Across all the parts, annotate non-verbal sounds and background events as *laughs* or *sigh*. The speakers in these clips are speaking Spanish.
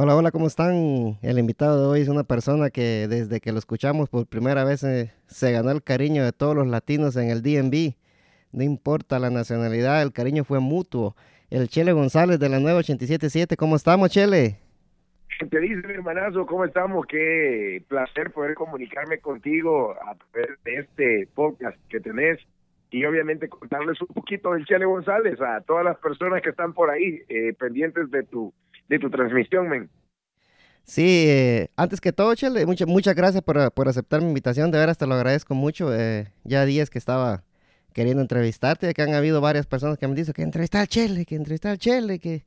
Hola, hola, ¿cómo están? El invitado de hoy es una persona que desde que lo escuchamos por primera vez eh, se ganó el cariño de todos los latinos en el DMV. No importa la nacionalidad, el cariño fue mutuo. El Chele González de la nueva 877, ¿cómo estamos, Chele? te dice, mi hermanazo? ¿Cómo estamos? Qué placer poder comunicarme contigo a través de este podcast que tenés y obviamente contarles un poquito del Chele González a todas las personas que están por ahí eh, pendientes de tu de tu transmisión, men. Sí, eh, antes que todo, Chele, muchas muchas gracias por, por, aceptar mi invitación, de veras te lo agradezco mucho. Eh, ya días que estaba queriendo entrevistarte, que han habido varias personas que me han dicho que entrevistar al Chele, que entrevistar al Chele, que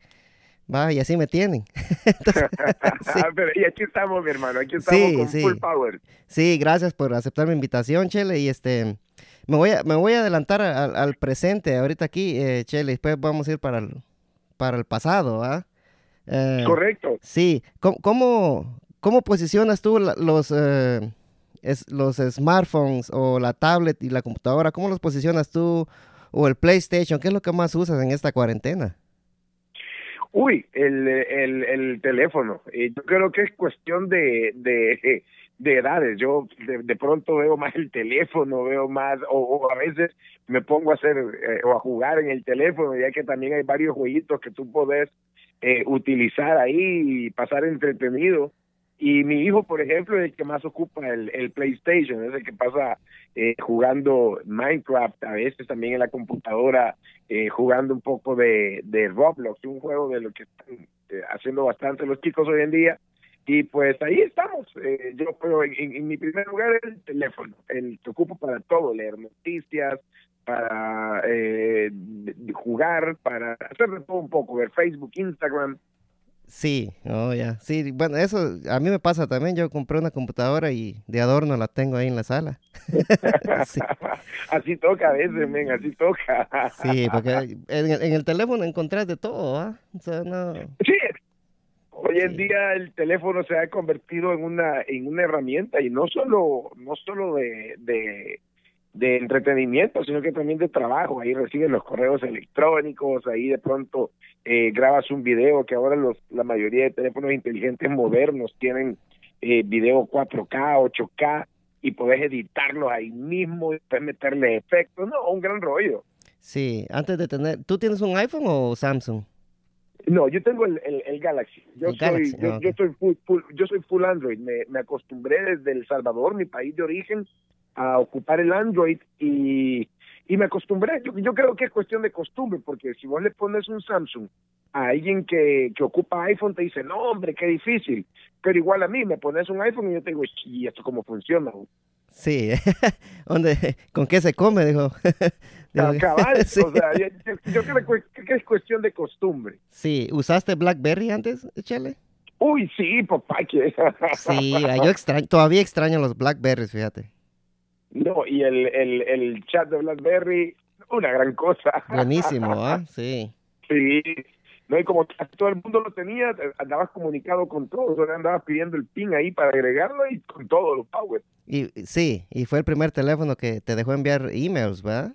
Va, y así me tienen. *laughs* *laughs* Pero y aquí estamos, mi hermano, aquí estamos con full power. Sí, gracias por aceptar mi invitación, Chele, y este, me voy a, me voy a adelantar al, presente ahorita aquí, eh, Chele, después vamos a ir para el, para el pasado, ¿ah? Correcto. Sí, ¿Cómo, cómo, posicionas tú los, eh, los smartphones o la tablet y la computadora? ¿Cómo los posicionas tú o el PlayStation? ¿Qué es lo que más usas en esta cuarentena? Uy, el, el, el teléfono. yo creo que es cuestión de, de, de edades. Yo de, pronto veo más el teléfono, veo más, o, a veces me pongo a hacer eh, o a jugar en el teléfono, ya que también hay varios jueguitos que tú podés eh, utilizar ahí y pasar entretenido. Y mi hijo, por ejemplo, es el que más ocupa el, el PlayStation, es el que pasa eh, jugando Minecraft, a veces también en la computadora, eh, jugando un poco de, Roblox, un juego de lo que están eh, haciendo bastante los chicos hoy en día. Y pues ahí estamos. Eh, yo creo, en, en, mi primer lugar, el teléfono, el que ocupo para todo, leer noticias, para eh, jugar, para hacer de todo un poco, ver Facebook, Instagram, Sí, oh, ya. Sí, bueno, eso a mí me pasa también. Yo compré una computadora y de adorno la tengo ahí en la sala. *laughs* *laughs* Así toca a veces, men, así toca. sí, porque en el, teléfono encontrás de todo, ¿ah? O sea, no... Sí, hoy en día el teléfono se ha convertido en una en una herramienta y no solo no solo de, de de entretenimiento, sino que también de trabajo. Ahí reciben los correos electrónicos, ahí de pronto eh, grabas un video, que ahora los, la mayoría de teléfonos inteligentes modernos tienen eh, video 4K, 8K, y podés editarlo ahí mismo, y puedes meterle efectos, no, un gran rollo. Sí, antes de tener, ¿tú tienes un iPhone o Samsung? No, yo tengo el, el, Galaxy. Yo soy, yo, yo, soy full, yo soy full Android. Me, me acostumbré desde El Salvador, mi país de origen, a ocupar el Android y, y me acostumbré. Yo, yo creo que es cuestión de costumbre, porque si vos le pones un Samsung a alguien que, que ocupa iPhone, te dice, no, hombre, qué difícil. Pero igual a mí, me pones un iPhone y yo te digo, ¿y esto cómo funciona? Sí, *laughs* ¿Dónde, ¿con qué se come? Dijo. *laughs* Cabal, *laughs* o sea, yo, creo que es cuestión de costumbre. Sí, ¿usaste BlackBerry antes, Chele? Uy, sí, papá. Que... sí, yo extraño, todavía extraño los Blackberries, fíjate. No, y el, el, el chat de BlackBerry, una gran cosa. Buenísimo, ¿ah? *laughs* Sí. Sí. No, y como todo el mundo lo tenía, andabas comunicado con todos, andabas pidiendo el pin ahí para agregarlo y con todos los power. Y sí, y fue el primer teléfono que te dejó enviar emails, ¿verdad?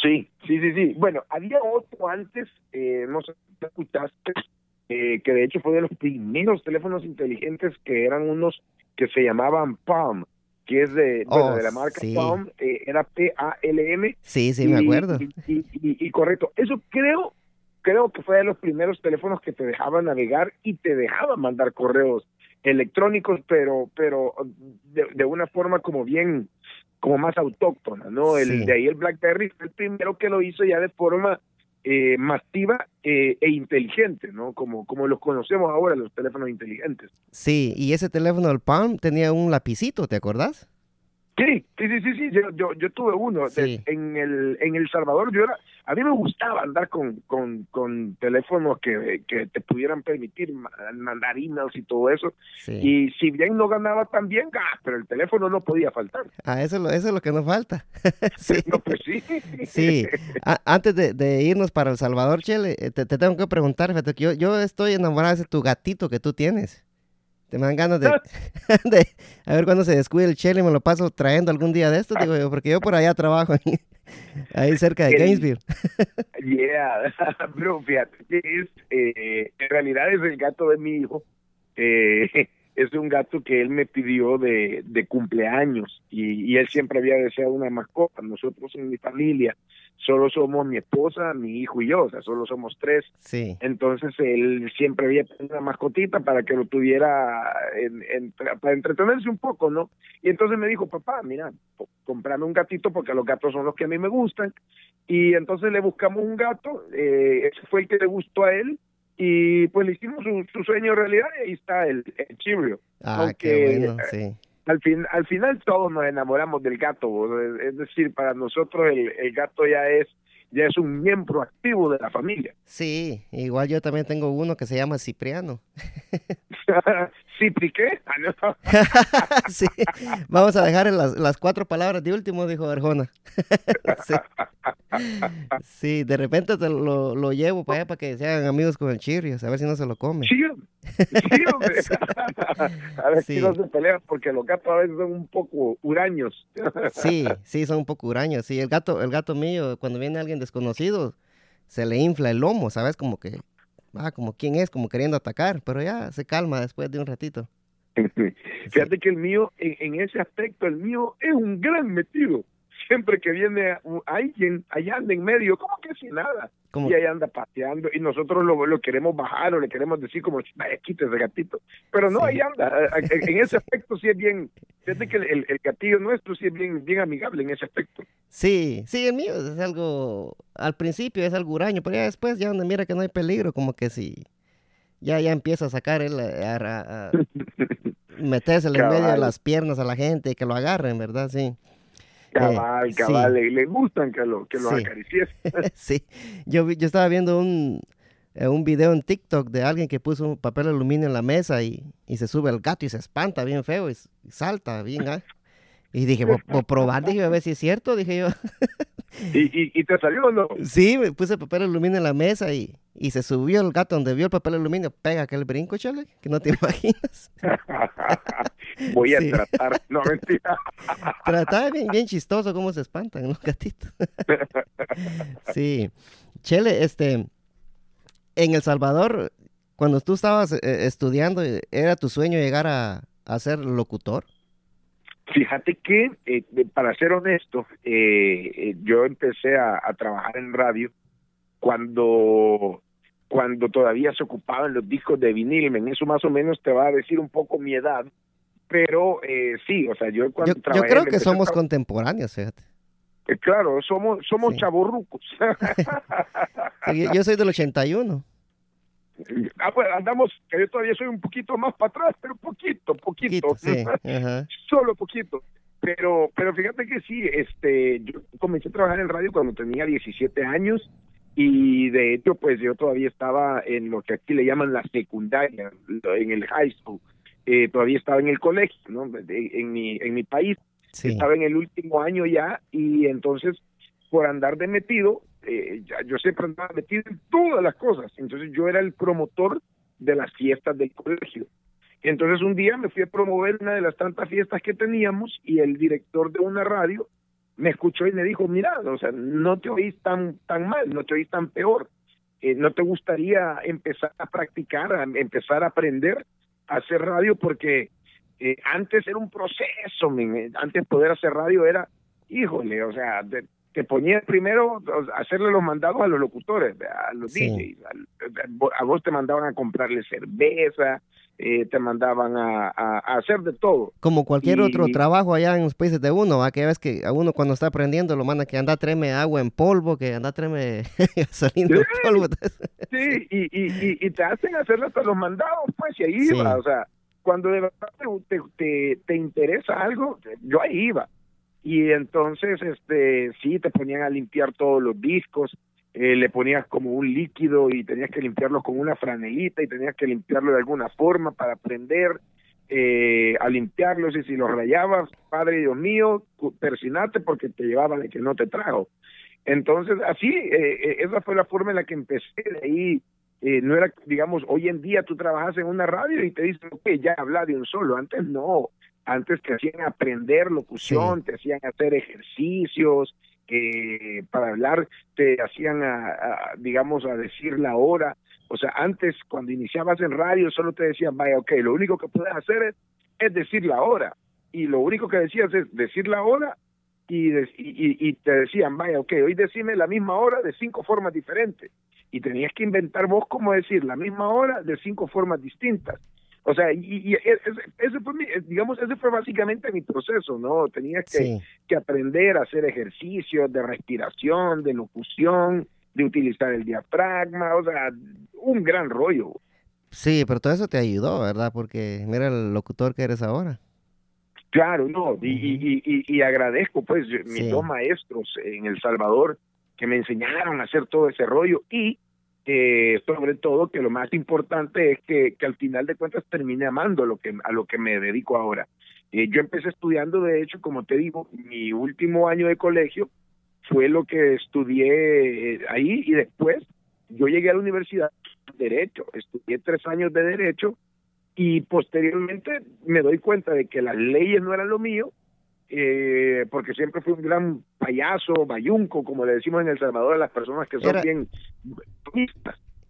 Sí, sí, sí, sí. Bueno, había otro antes, eh, no sé si te escuchaste, eh, que de hecho fue de los primeros teléfonos inteligentes que eran unos que se llamaban Palm que es de, bueno, de la oh, marca Palm, eh, era P-A-L-M. Sí, sí, me acuerdo. Y, y, correcto, eso creo, creo que fue de los primeros teléfonos que te dejaba navegar y te dejaba mandar correos electrónicos, pero, pero de, una forma como bien, como más autóctona, ¿no? El, De ahí el BlackBerry fue el primero que lo hizo ya de forma eh, masiva eh, e inteligente, ¿no? Como, como los conocemos ahora, los teléfonos inteligentes. Sí, y ese teléfono, el Palm, tenía un lapicito, ¿te acordás? Sí, sí, sí, sí, sí. Yo, yo, yo tuve uno. en, el, en El Salvador yo era, a mí me gustaba andar con, con, con teléfonos que, que te pudieran permitir mandar emails y todo eso. Y si bien no ganaba tan bien, ah, pero el teléfono no podía faltar. Ah, eso, eso es lo que nos falta. *laughs* sí. *laughs* No, pues sí. sí. antes de, de, irnos para El Salvador, Chele, eh, te, te tengo que preguntar, fíjate, yo, yo estoy enamorado de tu gatito que tú tienes. Te me dan ganas *laughs* de, a ver cuándo se descuide el chile y me lo paso trayendo algún día de esto, digo yo, porque yo por allá trabajo ahí, *laughs* cerca de Gainesville. *laughs* yeah, bro, fíjate, es, eh, en realidad es el gato de mi hijo. Eh, es un gato que él me pidió de, de cumpleaños y, y, él siempre había deseado una mascota. Nosotros en mi familia solo somos mi esposa, mi hijo y yo, o sea, solo somos tres. Sí. Entonces él siempre había tenido una mascotita para que lo tuviera en, en, para entretenerse un poco, ¿no? Y entonces me dijo, papá, mira, comprame un gatito porque los gatos son los que a mí me gustan. Y entonces le buscamos un gato, eh, ese fue el que le gustó a él y pues le hicimos su, su sueño realidad y ahí está el, el Chibrio. Ah, qué bueno, sí. Al, fin, al final todos nos enamoramos del gato, es decir, para nosotros el, el gato ya es ya es un miembro activo de la familia. Sí, igual yo también tengo uno que se llama Cipriano. *laughs* ¿Cipri qué? Ah, *laughs* sí, vamos a dejar las, las cuatro palabras de último, dijo Arjona. *laughs* sí. sí. de repente te lo, lo llevo para allá para que sean amigos con el Chirrios, a ver si no se lo come. Sí, sí hombre. *laughs* a ver si no se pelean porque los gatos a veces son un poco huraños. sí, sí, son un poco huraños. Sí, el gato, el gato mío, cuando viene alguien desconocido, se le infla el lomo, ¿sabes? Como que, ah, como quién es, como queriendo atacar, pero ya se calma después de un ratito. Fíjate que el mío, en, en, ese aspecto, el mío es un gran metido. Siempre que viene alguien allá anda en medio, como que sin nada. ¿Cómo? Y ahí anda pateando y nosotros lo, lo, queremos bajar o le queremos decir como, vaya, quítese gatito. Pero no, sí. ahí anda. En ese aspecto sí es bien, fíjate que el, el, gatillo nuestro sí es bien, bien amigable en ese aspecto. Sí, sí, el mío es algo, al principio es algo huraño, pero ya después ya donde mira que no hay peligro, como que sí, ya, ya empieza a sacar él, a, a, *laughs* a meterse en medio de las piernas a la gente y que lo agarren, ¿verdad? Sí. Cabal, eh, cabal, sí. le, le, gustan que lo, que lo sí. acaricies. *laughs* sí, yo, yo estaba viendo un, eh, un video en TikTok de alguien que puso un papel aluminio en la mesa y, y se sube el gato y se espanta bien feo y, y salta bien. ¿eh? Y dije, por, probar, dije, a ver si es cierto, dije yo. *laughs* ¿Y, y, y te salió o no? Sí, me puse papel aluminio en la mesa y, y se subió el gato donde vio el papel aluminio, pega aquel brinco, chale, que no te *laughs* imaginas. *laughs* Voy a sí. tratar, no *laughs* mentira. Tratar bien, bien chistoso cómo se espantan los gatitos. sí. Chele, este, en El Salvador, cuando tú estabas eh, estudiando, ¿era tu sueño llegar a, a ser locutor? Fíjate que, eh, para ser honesto, eh, yo empecé a, a, trabajar en radio cuando cuando todavía se ocupaban los discos de vinil. En eso más o menos te va a decir un poco mi edad. Pero eh, sí, o sea, yo cuando yo, trabajé... Yo creo que somos contemporáneos, fíjate. Eh, claro, somos somos sí. chavorrucos. *laughs* sí, yo soy del 81. Ah, pues andamos, que yo todavía soy un poquito más para atrás, pero poquito, poquito. poquito sí. *laughs* Solo poquito. Pero, pero fíjate que sí, este, yo comencé a trabajar en radio cuando tenía 17 años y de hecho, pues yo todavía estaba en lo que aquí le llaman la secundaria, en el high school. Eh, todavía estaba en el colegio, ¿no? De, en mi en mi país. Sí. Estaba en el último año ya y entonces por andar de metido, eh, yo siempre andaba metido en todas las cosas. Entonces yo era el promotor de las fiestas del colegio. Entonces un día me fui a promover una de las tantas fiestas que teníamos y el director de una radio me escuchó y me dijo, mira, o sea, no te oís tan, tan mal, no te oís tan peor. Eh, ¿No te gustaría empezar a practicar, a empezar a aprender a hacer radio? Porque eh, antes era un proceso, man. antes poder hacer radio era, híjole, o sea, te, te ponías primero hacerle los mandados a los locutores, a los sí. DJs, a, a, vos te mandaban a comprarle cerveza, eh, te mandaban a, a, a, hacer de todo. Como cualquier y, otro trabajo allá en los países de uno, ¿a? que ves que a uno cuando está aprendiendo lo manda que anda treme agua en polvo, que anda treme *laughs* gasolina sí, en polvo. sí, *laughs* y, y, y, te hacen hacer hasta los mandados, pues, y ahí sí. iba, o sea, cuando de verdad te, te, te interesa algo, yo ahí iba. Y entonces, este, sí, te ponían a limpiar todos los discos, eh, le ponías como un líquido y tenías que limpiarlo con una franelita y tenías que limpiarlo de alguna forma para aprender eh, a limpiarlos y si los rayabas, Padre Dios mío, persinate porque te llevaban el que no te trajo. Entonces, así, eh, esa fue la forma en la que empecé, de ahí eh, no era, digamos, hoy en día tú trabajas en una radio y te dicen, ok, ya habla de un solo. Antes no. Antes te hacían aprender locución, te hacían hacer ejercicios, eh, para hablar te hacían, a, digamos, a decir la hora. O sea, antes cuando iniciabas en radio solo te decían, vaya, ok, lo único que puedes hacer es, es decir la hora. Y lo único que decías es decir la hora y, y, y, te decían, vaya, ok, hoy decime la misma hora de cinco formas diferentes y tenías que inventar vos cómo decir la misma hora de cinco formas distintas. O sea, y, ese, fue digamos, ese fue básicamente mi proceso, ¿no? Tenías que, que aprender a hacer ejercicios de respiración, de locución, de utilizar el diafragma, o sea, un gran rollo. Sí, pero todo eso te ayudó, ¿verdad? Porque mira el locutor que eres ahora. Claro, no, y, y, y, agradezco pues mis dos maestros en El Salvador, que me enseñaron a hacer todo ese rollo y eh, sobre todo que lo más importante es que, que, al final de cuentas termine amando lo que, a lo que me dedico ahora. Eh, yo empecé estudiando, de hecho, como te digo, mi último año de colegio fue lo que estudié eh, ahí y después yo llegué a la universidad de Derecho, estudié tres años de Derecho y posteriormente me doy cuenta de que las leyes no eran lo mío eh, porque siempre fui un gran payaso, bayunco, como le decimos en El Salvador a las personas que son bien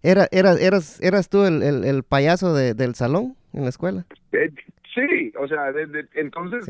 Era, era, eras, ¿Eras tú el, el, payaso de, del salón en la escuela? Eh, sí, o sea, entonces,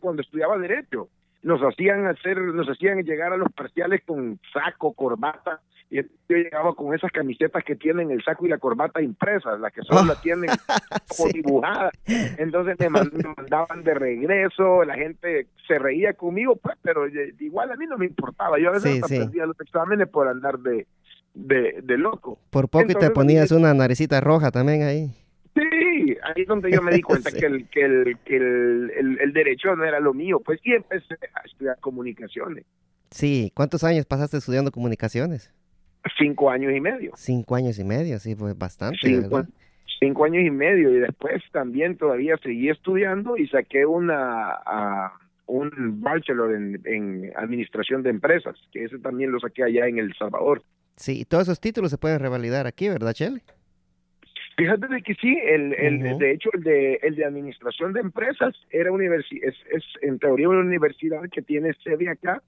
cuando estudiaba Derecho, nos hacían hacer, nos hacían llegar a los parciales con saco, corbata, y yo llegaba con esas camisetas que tienen el saco y la corbata impresas, las que solo la tienen *laughs* como dibujadas. Entonces me, mandaban de regreso, la gente se reía conmigo, pues, pero igual a mí no me importaba. Yo a veces aprendía los exámenes por andar de, de, loco. Por poco y te ponías una naricita roja también ahí. Sí, ahí es donde yo me di *laughs* cuenta que, el, que, el, que el, el, derecho no era lo mío, pues sí empecé a estudiar comunicaciones. Sí, ¿cuántos años pasaste estudiando comunicaciones? Cinco años y medio. Cinco años y medio, sí, pues bastante. Cinco, años y medio y después también todavía seguí estudiando y saqué una un bachelor en, en administración de empresas, que ese también lo saqué allá en El Salvador. Sí, y todos esos títulos se pueden revalidar aquí, ¿verdad, Chele? Fíjate de que sí, el, el, de hecho el de, el de administración de empresas era universi es, es en teoría una universidad que tiene sede acá,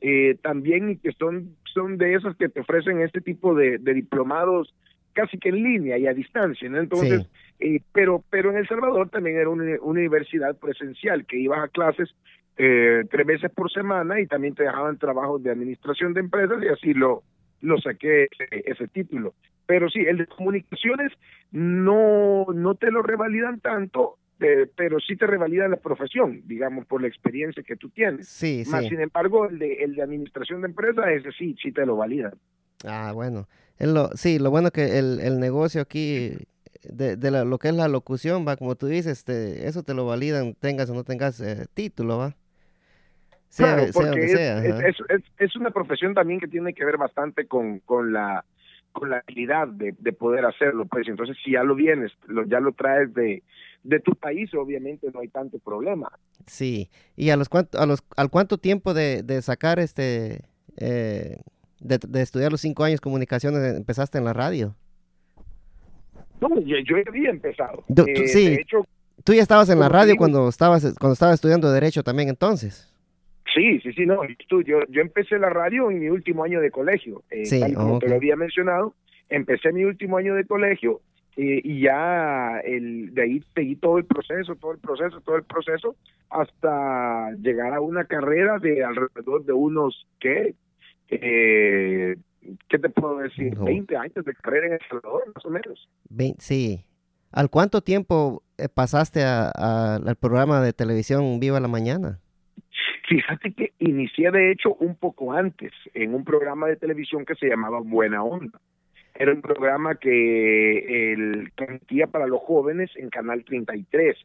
eh, también y que son, son de esas que te ofrecen este tipo de, de diplomados casi que en línea y a distancia, ¿no? Entonces, eh, pero, pero en El Salvador también era una universidad presencial, que ibas a clases eh, tres veces por semana y también te dejaban trabajos de administración de empresas y así lo, lo saqué ese, título. Pero sí, el de comunicaciones no, no te lo revalidan tanto, eh, pero sí te revalidan la profesión, digamos, por la experiencia que tú tienes. Sí, Más sin embargo, el de, el de administración de empresas, ese sí, sí te lo validan. Ah, bueno. lo, sí, lo bueno que el, el negocio aquí, de, de lo que es la locución, va, como tú dices, este, eso te lo validan, tengas o no tengas eh, título, va claro, porque es, es, una profesión también que tiene que ver bastante con, con la con la habilidad de, de poder hacerlo, pues entonces si ya lo vienes, lo, ya lo traes de, de tu país, obviamente no hay tanto problema. Sí, y a los cuánto, a los, al cuánto tiempo de, de sacar este, eh, de, de, estudiar los cinco años comunicaciones empezaste en la radio. No, yo, yo había empezado. Eh, sí, de hecho, tú ya estabas en la radio cuando estabas cuando estabas estudiando derecho también entonces. Sí, sí, sí, no. Yo, yo empecé la radio en mi último año de colegio. Eh, tal como te lo había mencionado, empecé mi último año de colegio eh, y ya el, de ahí seguí todo el proceso, todo el proceso, todo el proceso, hasta llegar a una carrera de alrededor de unos, ¿qué? Eh, ¿Qué te puedo decir? 20 años de carrera en El Salvador, más o menos. sí. ¿Al cuánto tiempo eh, pasaste al programa de televisión Viva la Mañana? Fíjate que inicié de hecho un poco antes en un programa de televisión que se llamaba Buena Onda. Era un programa que el transmitía para los jóvenes en Canal 33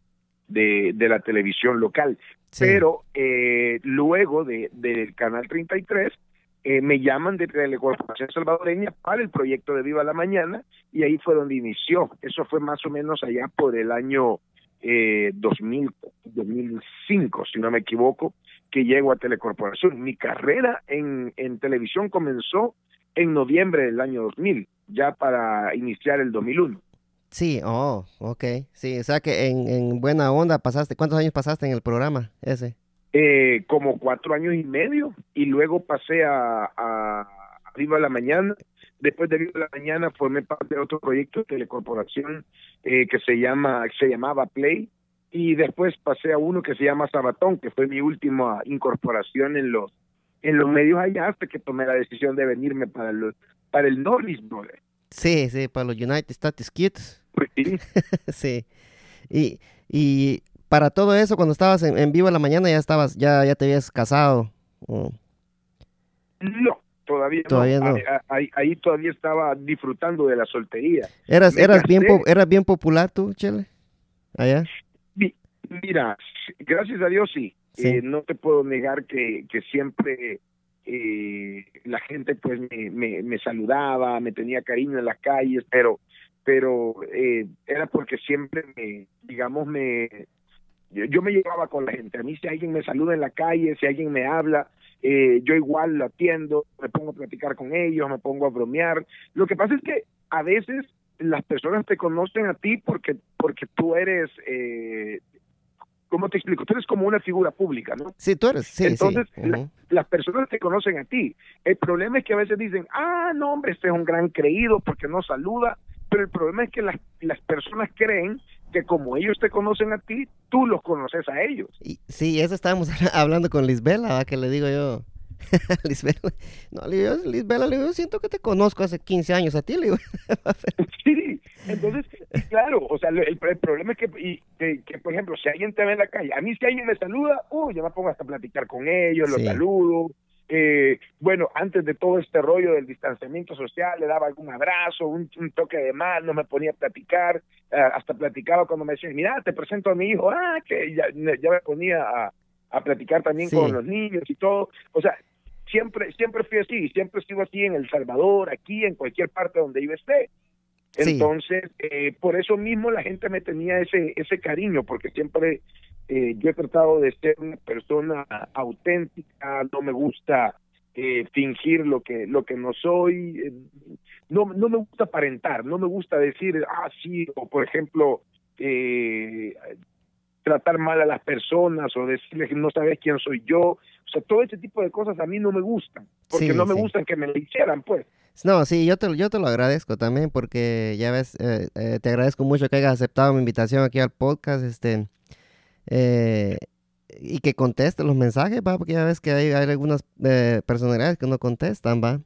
de, de la televisión local. Pero eh, luego de, del Canal 33 eh, me llaman de Telecorporación Salvadoreña para el proyecto de Viva la Mañana y ahí fue donde inició. Eso fue más o menos allá por el año eh, 2000, 2005, si no me equivoco, que llego a Telecorporación. Mi carrera en, en televisión comenzó en noviembre del año 2000, ya para iniciar el 2001. Sí, oh, ok. Sí, o sea que en, en buena onda pasaste, ¿cuántos años pasaste en el programa ese? Eh, como cuatro años y medio y luego pasé a, a, Viva la Mañana. Después de Viva la Mañana formé parte de otro proyecto de telecorporación eh, que se llama se llamaba Play y después pasé a uno que se llama Sabatón, que fue mi última incorporación en los en los medios allá hasta que tomé la decisión de venirme para los para el Norris Brother. Sí, sí, para los United States Kids. Pues sí. *laughs* sí. Y, y para todo eso, cuando estabas en, en Viva la Mañana, ya estabas, ya, ya te habías casado. Oh. No, todavía, Todavía no. Ahí, ahí- ahí todavía estaba disfrutando de la soltería. ¿Eras, Me eras, bien, casé. ¿Eras bien popular tú, Chele? Allá. Mi- Mira, gracias a Dios sí. Sí. Eh, no te puedo negar que, que siempre eh, la gente pues me, me, me saludaba, me tenía cariño en las calles, pero pero eh, era porque siempre me, digamos, me yo, yo me llevaba con la gente. A mí si alguien me saluda en la calle, si alguien me habla, eh, yo igual lo atiendo, me pongo a platicar con ellos, me pongo a bromear. Lo que pasa es que a veces las personas te conocen a ti porque porque tú eres eh, ¿cómo te explico? Tú eres como una figura pública, ¿no? Sí, tú eres, sí, Entonces, sí. la- Ujú. Las personas te conocen a ti. El problema es que a veces dicen, ah, no, hombre, este es un gran creído porque no saluda. Pero el problema es que las, las personas creen que como ellos te conocen a ti, tú los conoces a ellos. Y- sí, eso estábamos *laughs* hablando con Lisbela, ¿va? que le digo yo. *laughs* Lisbela, no, Lisbela, le digo, siento que te conozco hace 15 años a ti, le digo. *laughs* Sí, entonces, claro, o sea, el, el problema es que, y, que, que, por ejemplo, si alguien te ve en la calle, a mí si alguien me saluda, uh, yo me pongo hasta a platicar con ellos, los Sí. saludo. Eh, bueno, antes de todo este rollo del distanciamiento social, le daba algún abrazo, un, un toque de mano, me ponía a platicar, eh, hasta platicaba cuando me decían, mira, te presento a mi hijo, ah, que ya, ya me ponía a, a platicar también Sí. con los niños y todo. O sea, siempre, siempre fui así, siempre sigo así en El Salvador, aquí, en cualquier parte donde yo esté. Entonces, eh, por eso mismo la gente me tenía ese ese cariño, porque siempre eh, yo he tratado de ser una persona auténtica, no me gusta eh, fingir lo que lo que no soy, eh, no no me gusta aparentar, no me gusta decir, ah, sí, o por ejemplo, eh, tratar mal a las personas o decirles que no sabes quién soy yo, o sea, todo ese tipo de cosas a mí no me gustan, porque Sí, no me sí. gustan que me lo hicieran, pues. No, sí, yo te, yo te lo agradezco también porque ya ves, eh, eh, te agradezco mucho que hayas aceptado mi invitación aquí al podcast, este, eh, y que contestes los mensajes, va, porque ya ves que hay, hay algunas eh, personalidades que no contestan, va.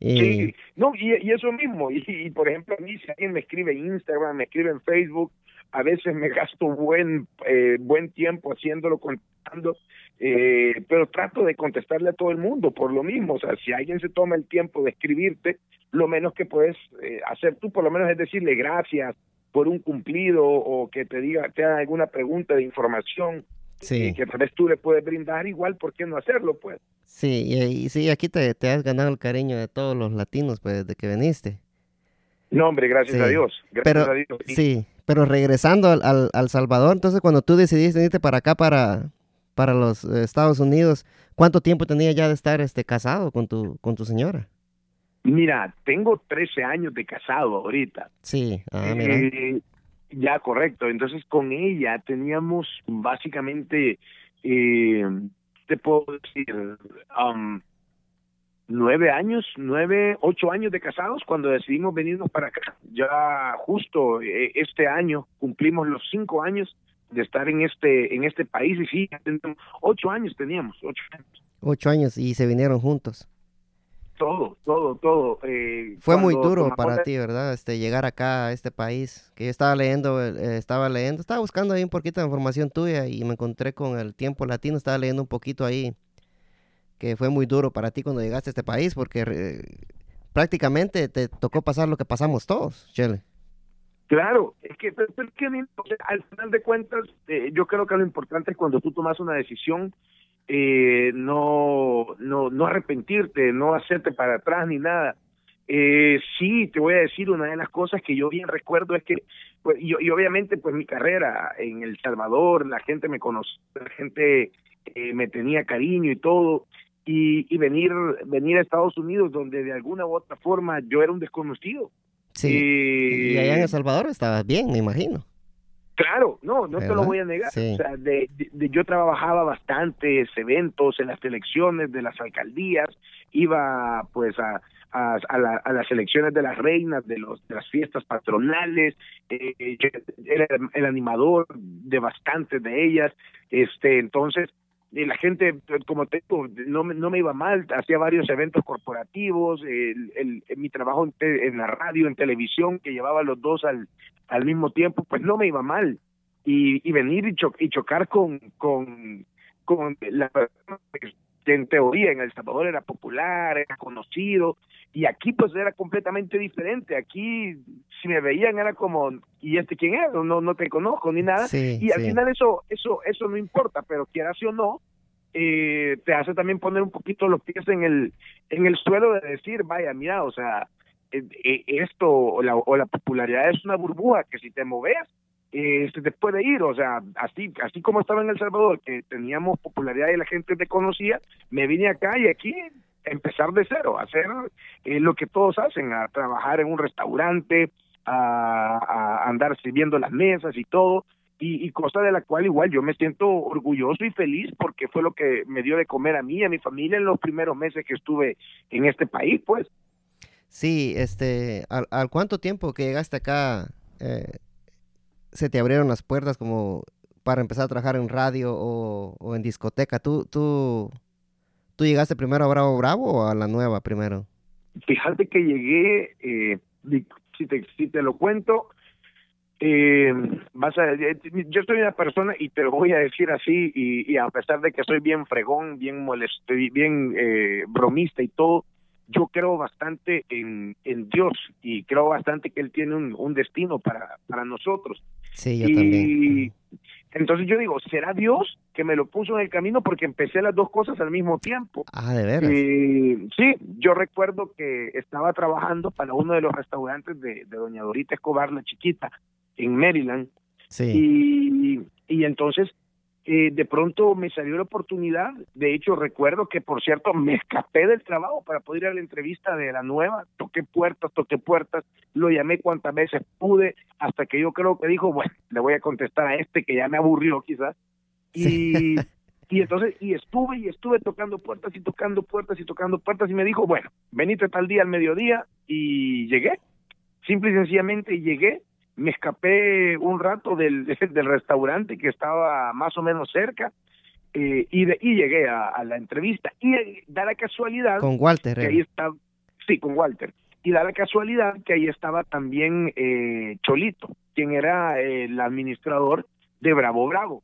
Y, Sí, no, y, y eso mismo, y, y, por ejemplo, a mí si alguien me escribe en Instagram, me escribe en Facebook, a veces me gasto buen eh, buen tiempo haciéndolo, contestando, eh, pero trato de contestarle a todo el mundo por lo mismo, o sea, si alguien se toma el tiempo de escribirte, lo menos que puedes eh, hacer tú por lo menos es decirle gracias por un cumplido o que te diga, te haga alguna pregunta de información sí, que tal vez tú le puedes brindar igual, ¿por qué no hacerlo? Pues sí, y, y sí, aquí te, te has ganado el cariño de todos los latinos, pues, desde que viniste. no, hombre, gracias Sí, a Dios, gracias Pero, a Dios. Y- sí, pero regresando al, al, al Salvador, entonces cuando tú decidiste irte para acá, para, para los Estados Unidos, ¿cuánto tiempo tenía ya de estar este, casado con tu, con tu señora? Mira, tengo 13 años de casado ahorita. Sí, ah, mira. Eh, ya, correcto. Entonces, con ella teníamos básicamente, eh, te puedo decir, um, nueve años, nueve, ocho años de casados cuando decidimos venirnos para acá. Ya justo eh, este año cumplimos los cinco años de estar en este en este país y sí, ocho años teníamos, ocho años. Ocho años y se vinieron juntos. Todo, todo, todo. eh, Fue muy duro para ti, ¿verdad? Este, llegar acá a este país. Que yo estaba leyendo, eh, estaba leyendo, estaba buscando ahí un poquito de información tuya y me encontré con el tiempo latino, estaba leyendo un poquito ahí que fue muy duro para ti cuando llegaste a este país porque eh, prácticamente te tocó pasar lo que pasamos todos, Chele. Claro, es que, pero- pero que, al final de cuentas, eh, yo creo que lo importante es cuando tú tomas una decisión, eh, no, no, no arrepentirte, no hacerte para atrás ni nada. Eh, sí, te voy a decir una de las cosas que yo bien recuerdo es que, pues, y, y obviamente, pues mi carrera en El Salvador, la gente me conocía, la gente eh, me tenía cariño y todo, y, venir, venir a Estados Unidos, donde de alguna u otra forma yo era un desconocido. Sí. y allá en El Salvador estabas bien, me imagino. Claro, no, no te lo voy a negar. O sea, de, yo trabajaba bastantes eventos en las elecciones de las alcaldías, iba pues a, a, las elecciones de las reinas, de, los, de las fiestas patronales, eh, era el animador de bastantes de ellas, este entonces y la gente, como te digo, no, no me iba mal, hacía varios eventos corporativos, el, el, mi trabajo en, la radio, en televisión, que llevaba los dos al, al mismo tiempo, pues no me iba mal. Y, y venir y, y chocar con, con, con la persona que en teoría en El Salvador era popular, era conocido, y aquí pues era completamente diferente. Aquí si me veían era como, ¿y este quién es? No, no te conozco ni nada. y al final eso, eso, eso no importa, pero quieras o no, eh, te hace también poner un poquito los pies en el, en el suelo de decir, vaya, mira, o sea, eh, eh, esto o la, o la popularidad es una burbuja que si te moves, eh, se te ir, o sea, así, así como estaba en El Salvador, que teníamos popularidad y la gente te conocía, me vine acá y aquí empezar de cero, hacer eh, lo que todos hacen, a trabajar en un restaurante, a, andar sirviendo las mesas y todo, y, y, cosa de la cual igual yo me siento orgulloso y feliz porque fue lo que me dio de comer a mí y a mi familia en los primeros meses que estuve en este país, pues. Sí, este, ¿al, al cuánto tiempo que llegaste acá eh, se te abrieron las puertas como para empezar a trabajar en radio o, en discoteca? ¿Tú, tú, ¿Tú llegaste primero a Bravo Bravo o a la nueva primero? Fíjate que llegué, eh, si, te, si te lo cuento, eh, vas a, eh, yo soy una persona y te lo voy a decir así y, a pesar de que soy bien fregón, bien molesto, bien eh, bromista y todo, yo creo bastante en, en Dios y creo bastante que Él tiene un, un destino para, para nosotros. Sí, yo también. Entonces yo digo, ¿será Dios que me lo puso en el camino porque empecé las dos cosas al mismo tiempo? Ah, de veras. sí, yo recuerdo que estaba trabajando para uno de los restaurantes de, Doña Dorita Escobar, la chiquita, en Maryland. Sí. Y, y entonces eh, de pronto me salió la oportunidad, de hecho recuerdo que por cierto me escapé del trabajo para poder ir a la entrevista de la nueva, toqué puertas, toqué puertas, lo llamé cuantas veces pude, hasta que yo creo que dijo, bueno, le voy a contestar a este que ya me aburrió quizás, y, *laughs* y entonces, y estuve y estuve tocando puertas y tocando puertas y tocando puertas y me dijo, bueno, venite tal día al mediodía y llegué, simple y sencillamente llegué, me escapé un rato del, *laughs* del restaurante que estaba más o menos cerca eh, y, de, y llegué a, la entrevista. Y eh, da la casualidad. Con Walter. Que ahí está, sí, con Walter. Y da la casualidad que ahí estaba también eh, Cholito, quien era el administrador de Bravo Bravo.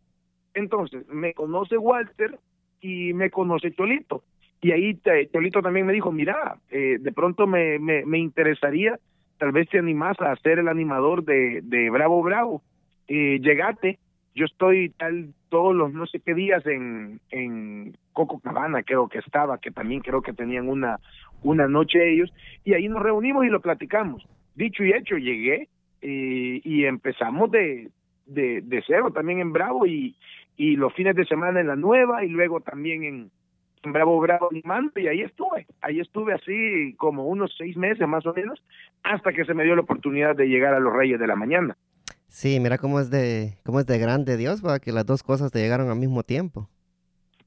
Entonces, me conoce Walter y me conoce Cholito. Y ahí Cholito también me dijo, mira, de pronto me, me, me interesaría tal vez te animas a ser el animador de, de Bravo Bravo. Eh, llegate, yo estoy tal todos los no sé qué días en, en Coco Cabana, creo que estaba, que también creo que tenían una, una noche ellos, y ahí nos reunimos y lo platicamos. Dicho y hecho, llegué eh, y empezamos de, de, de cero también en Bravo y, y los fines de semana en la nueva y luego también en, Bravo Bravo animando y ahí estuve, ahí estuve así como unos seis meses más o menos, hasta que se me dio la oportunidad de llegar a los Reyes de la Mañana. Sí, mira cómo es de, cómo es de grande Dios, que las dos cosas te llegaron al mismo tiempo.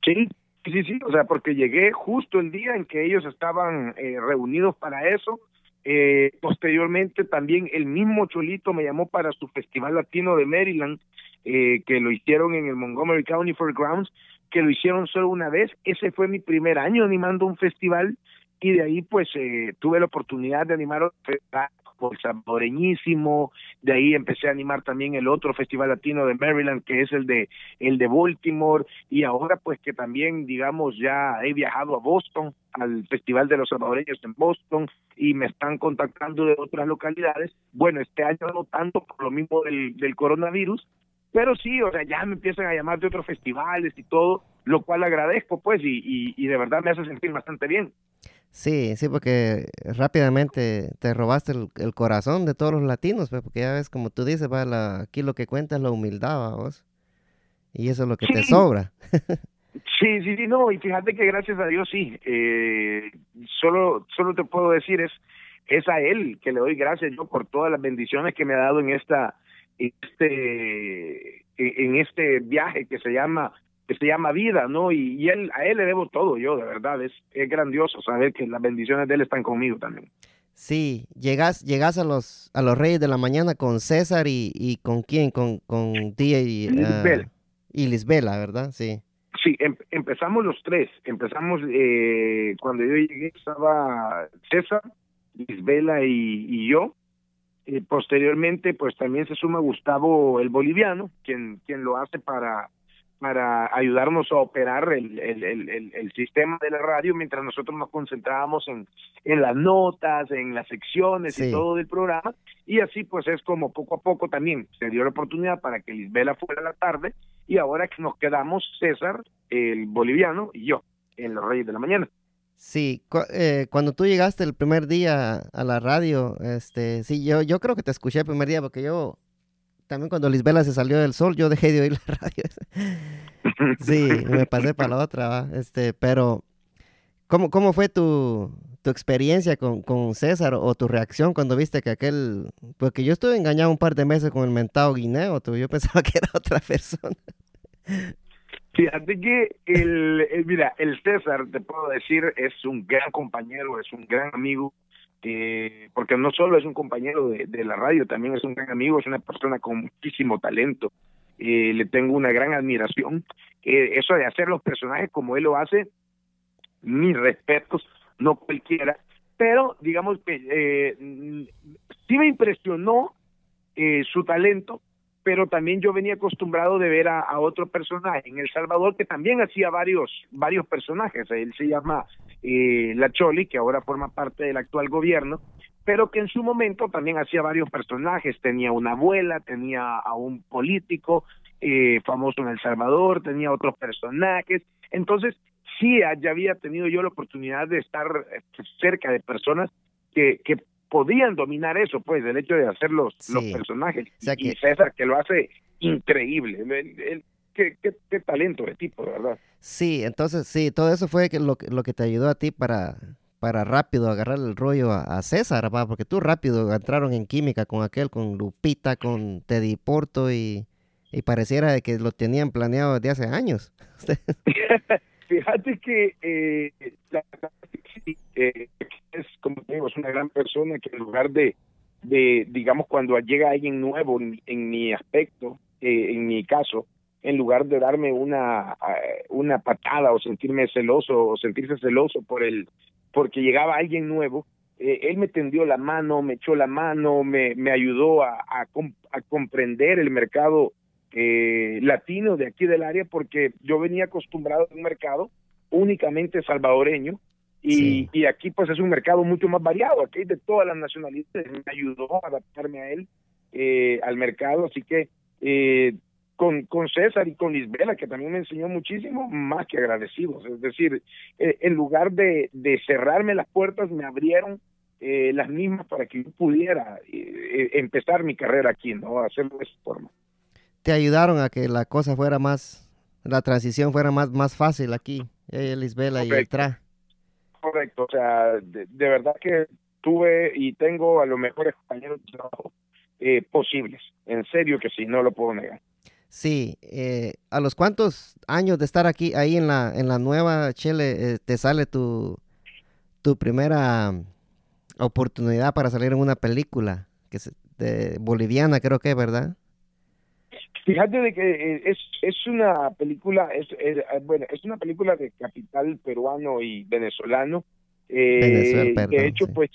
Sí, sí, sí, o sea, porque llegué justo el día en que ellos estaban eh, reunidos para eso. Eh, posteriormente también el mismo Cholito me llamó para su Festival Latino de Maryland, eh, que lo hicieron en el Montgomery County Fairgrounds, que lo hicieron solo una vez. Ese fue mi primer año animando un festival y de ahí pues eh, tuve la oportunidad de animar otro festival por Salvadoreñísimo, de ahí empecé a animar también el otro festival latino de Maryland que es el de el de Baltimore y ahora pues que también digamos ya he viajado a Boston al festival de los salvadoreños en Boston y me están contactando de otras localidades. Bueno, este año no tanto por lo mismo del, del coronavirus, pero sí, o sea, ya me empiezan a llamar de otros festivales y todo, lo cual agradezco, pues, y, y, de verdad me hace sentir bastante bien. Sí, sí, porque rápidamente te robaste el, corazón de todos los latinos, pues, porque ya ves, como tú dices, va la, aquí lo que cuenta es la humildad, vos. Y eso es lo que te sobra. *laughs* Sí, sí, sí, no, y fíjate que gracias a Dios sí, eh, solo, solo te puedo decir es, es a Él que le doy gracias yo por todas las bendiciones que me ha dado en esta, este, en este viaje que se llama que se llama vida, ¿no? Y, él, a él le debo todo yo, de verdad, es, es grandioso saber que las bendiciones de él están conmigo también. Sí, llegas, llegas a los a los Reyes de la Mañana con César y, y con quién, con, con Tía y, uh, y Lisbela, ¿verdad? Sí. Sí, em, empezamos los tres. Empezamos eh, cuando yo llegué estaba César, Lisbela y, y yo. Eh, posteriormente, pues también se suma Gustavo el boliviano, quien quien lo hace para para ayudarnos a operar el, el, el, el, sistema de la radio mientras nosotros nos concentrábamos en, en las notas, en las secciones y todo del programa. Y así pues es como poco a poco también se dio la oportunidad para que Lisbela fuera a la tarde y ahora que nos quedamos César, el boliviano y yo en los Reyes de la Mañana. Sí, eh, cuando tú llegaste el primer día a la radio, este, sí, yo, yo creo que te escuché el primer día porque yo también cuando Lisbela se salió del sol, yo dejé de oír *laughs* la radio. *laughs* sí, me pasé para la otra, este, pero ¿cómo, cómo fue tu, tu experiencia con, con, César o tu reacción cuando viste que aquel, porque yo estuve engañado un par de meses con el mentado guineo, tú, yo pensaba *laughs* que era otra persona. Fíjate que el, el, mira, el César, te puedo decir, es un gran compañero, es un gran amigo, eh, porque no solo es un compañero de, la radio, también es un gran amigo, es una persona con muchísimo talento, eh, le tengo una gran admiración. Eh, eso de hacer los personajes como él lo hace, mis respetos, no cualquiera, pero digamos que eh, sí me impresionó eh, su talento, pero también yo venía acostumbrado de ver a, a, otro personaje en El Salvador que también hacía varios varios personajes. Él se llama eh, La Choli, que ahora forma parte del actual gobierno, pero que en su momento también hacía varios personajes. Tenía una abuela, tenía a un político eh, famoso en El Salvador, tenía otros personajes. Entonces, sí, ya había tenido yo la oportunidad de estar eh, cerca de personas que, que podían dominar eso, pues, el hecho de hacer los, los personajes. Y César, que lo hace increíble. Qué, qué, qué, talento de tipo, de verdad. Sí, entonces, sí, todo eso fue lo, lo que te ayudó a ti para, para rápido agarrar el rollo a, César, ¿va? porque tú rápido entraron en química con aquel, con Lupita, con Teddy Porto y, y pareciera que lo tenían planeado desde hace años. *laughs* *laughs* Fíjate que eh, la, eh, es, como digo, es una gran persona que en lugar de, de digamos, cuando llega alguien nuevo en, mi aspecto, eh, en mi caso, en lugar de darme una, eh, una patada o sentirme celoso o sentirse celoso por el, porque llegaba alguien nuevo, eh, él me tendió la mano, me echó la mano, me, me ayudó a, a, a comprender el mercado eh, latino de aquí del área, porque yo venía acostumbrado a un mercado únicamente salvadoreño, y, y aquí pues es un mercado mucho más variado, aquí de todas las nacionalidades, me ayudó a adaptarme a él, eh, al mercado, así que eh, con, con César y con Lisbela, que también me enseñó muchísimo, más que agradecidos. Es decir, eh, en lugar de, de, cerrarme las puertas, me abrieron eh, las mismas para que yo pudiera eh, empezar mi carrera aquí, ¿no? Hacerlo de esa forma. Te ayudaron a que la cosa fuera más, la transición fuera más, más fácil aquí, Lisbela y el Tra. Correcto, o sea, de, de, verdad que tuve y tengo a los mejores compañeros de trabajo posibles. En serio que sí, no lo puedo negar. Sí, eh, ¿a los cuántos años de estar aquí, ahí en la, en la nueva Chile, eh, te sale tu, tu primera oportunidad para salir en una película que es de boliviana, creo que, ¿verdad? Fíjate de que eh, es, es una película, es, es, bueno, es una película de capital peruano y venezolano. Eh, Venezuela, perdón, de hecho, sí. pues,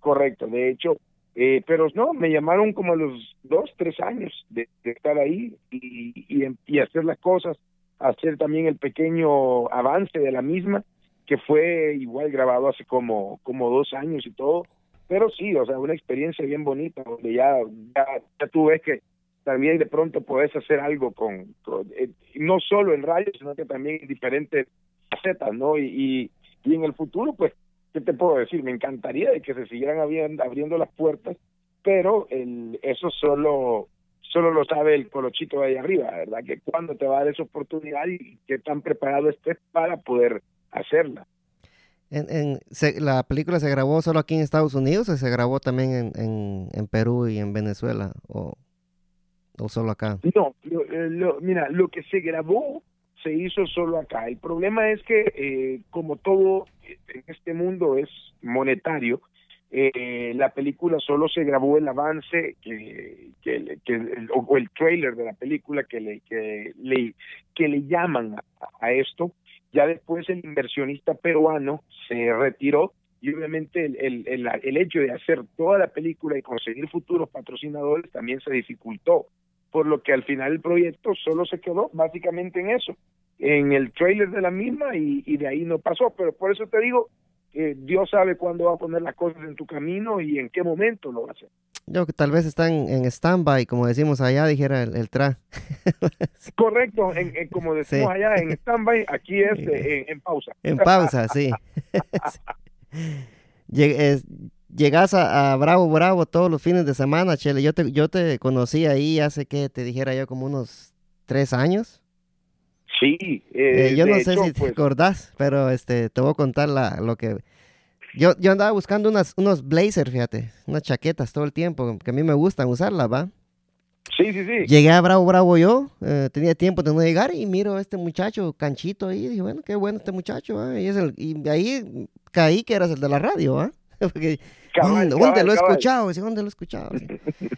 correcto, de hecho, eh, pero no, me llamaron como a los dos, tres años de, de estar ahí y, y, y, hacer las cosas, hacer también el pequeño avance de la misma, que fue igual grabado hace como, como dos años y todo. Pero sí, o sea, una experiencia bien bonita, donde ya, ya, ya tú ves que también de pronto puedes hacer algo con, eh, no solo en radio, sino que también en diferentes facetas, ¿no? Y, y, en el futuro, pues ¿qué te puedo decir? Me encantaría de que se siguieran abriendo, las puertas, pero el, eso solo solo lo sabe el colochito de ahí arriba, ¿verdad? Que cuándo te va a dar esa oportunidad y qué tan preparado estés para poder hacerla. En, en, ¿La película se grabó solo aquí en Estados Unidos o se grabó también en, en, en Perú y en Venezuela? ¿O, o solo acá? No, lo, mira, lo que se grabó se hizo solo acá. El problema es que, eh, como todo en este mundo es monetario, eh, la película solo se grabó el avance que, que, que o, el trailer de la película que le que le que le llaman a, esto ya después el inversionista peruano se retiró y obviamente el, el, el, el, hecho de hacer toda la película y conseguir futuros patrocinadores también se dificultó, por lo que al final el proyecto solo se quedó básicamente en eso, en el trailer de la misma y, y de ahí no pasó, pero por eso te digo, Dios sabe cuándo va a poner las cosas en tu camino y en qué momento lo va a hacer. Yo que tal vez están en stand-by, como decimos allá, dijera el, tra. *laughs* Correcto, en, como decimos allá, en stand-by, aquí es *laughs* eh, en, pausa. En pausa, sí. *laughs* Llegas a, Bravo Bravo todos los fines de semana, Chele. Yo te, yo te conocí ahí hace que te dijera yo como unos tres años. Sí, eh, yo no sé si te pues acordás, pero este, te voy a contar la, lo que... Yo, yo andaba buscando unas, unos blazers, fíjate, unas chaquetas todo el tiempo, que a mí me gustan usarlas, ¿va? Sí, sí, sí. Llegué a Bravo Bravo yo, eh, tenía tiempo de no llegar y miro a este muchacho canchito ahí, y dije, bueno, qué bueno este muchacho, y, es el, y ahí caí que eras el de la radio, ¿ah? *laughs* Porque ¿Dónde, lo he escuchado? ¿Dónde lo he escuchado?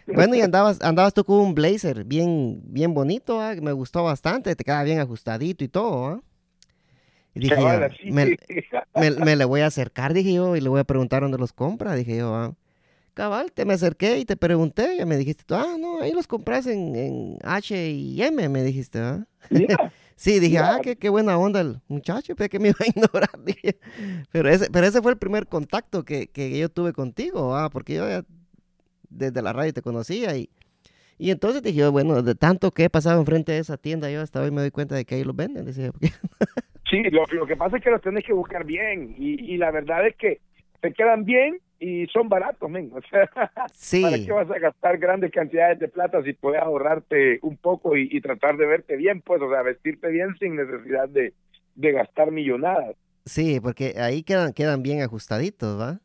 bueno, y andabas, andabas tú con un blazer bien, bien bonito, ¿ah? me gustó bastante, te queda bien ajustadito y todo. ¿ah? Y dije, *laughs* me, le voy a acercar, dije yo, y le voy a preguntar dónde los compra, dije yo. ¿ah? Cabal, te me acerqué y te pregunté, y me dijiste, ah, no, ahí los compras en, en H y M, me dijiste, ¿ah? *laughs* Sí, dije, ah, qué, qué, buena onda el muchacho, pero que me *laughs* iba a ignorar. *laughs* Dije. Pero, ese, pero ese fue el primer contacto que, que yo tuve contigo, ah, porque yo ya desde la radio te conocía y, y entonces dije, bueno, de tanto que he pasado enfrente de esa tienda, yo hasta hoy me doy cuenta de que ahí los venden. Decía, *laughs* sí, lo, lo, que pasa es que los tienes que buscar bien y, y la verdad es que te quedan bien y son baratos, men. *laughs* O sea, ¿para qué vas a gastar grandes cantidades de plata si puedes ahorrarte un poco y, tratar de verte bien, pues, o sea, vestirte bien sin necesidad de, de gastar millonadas? Sí, porque ahí quedan, quedan bien ajustaditos, ¿va?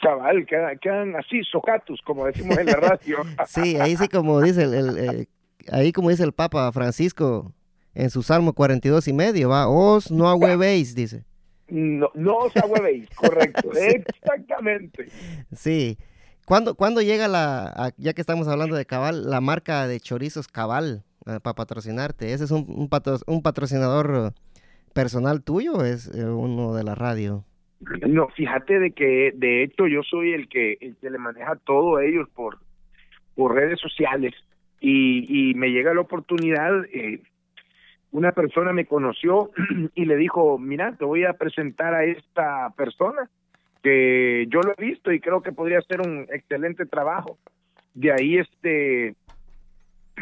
Chaval, quedan, quedan así, socatus, como decimos en la radio. *laughs* sí, ahí sí como dice el, ahí como dice el Papa Francisco en su Salmo 42 y medio, va, os no *laughs* ahuevéis, dice. No, no os ahuevéis, correcto, *laughs* exactamente. Sí. ¿Cuándo, ¿Cuándo, llega la, ya que estamos hablando de Cabal, la marca de chorizos Cabal eh, para patrocinarte? ¿Ese es un, un, patrocinador personal tuyo o es eh, uno de la radio? No, fíjate de que de hecho yo soy el que, el que le maneja todo ellos por, por redes sociales y, y me llega la oportunidad, eh, una persona me conoció *clears throat* y le dijo, mira, te voy a presentar a esta persona que yo lo he visto y creo que podría hacer un excelente trabajo. De ahí este,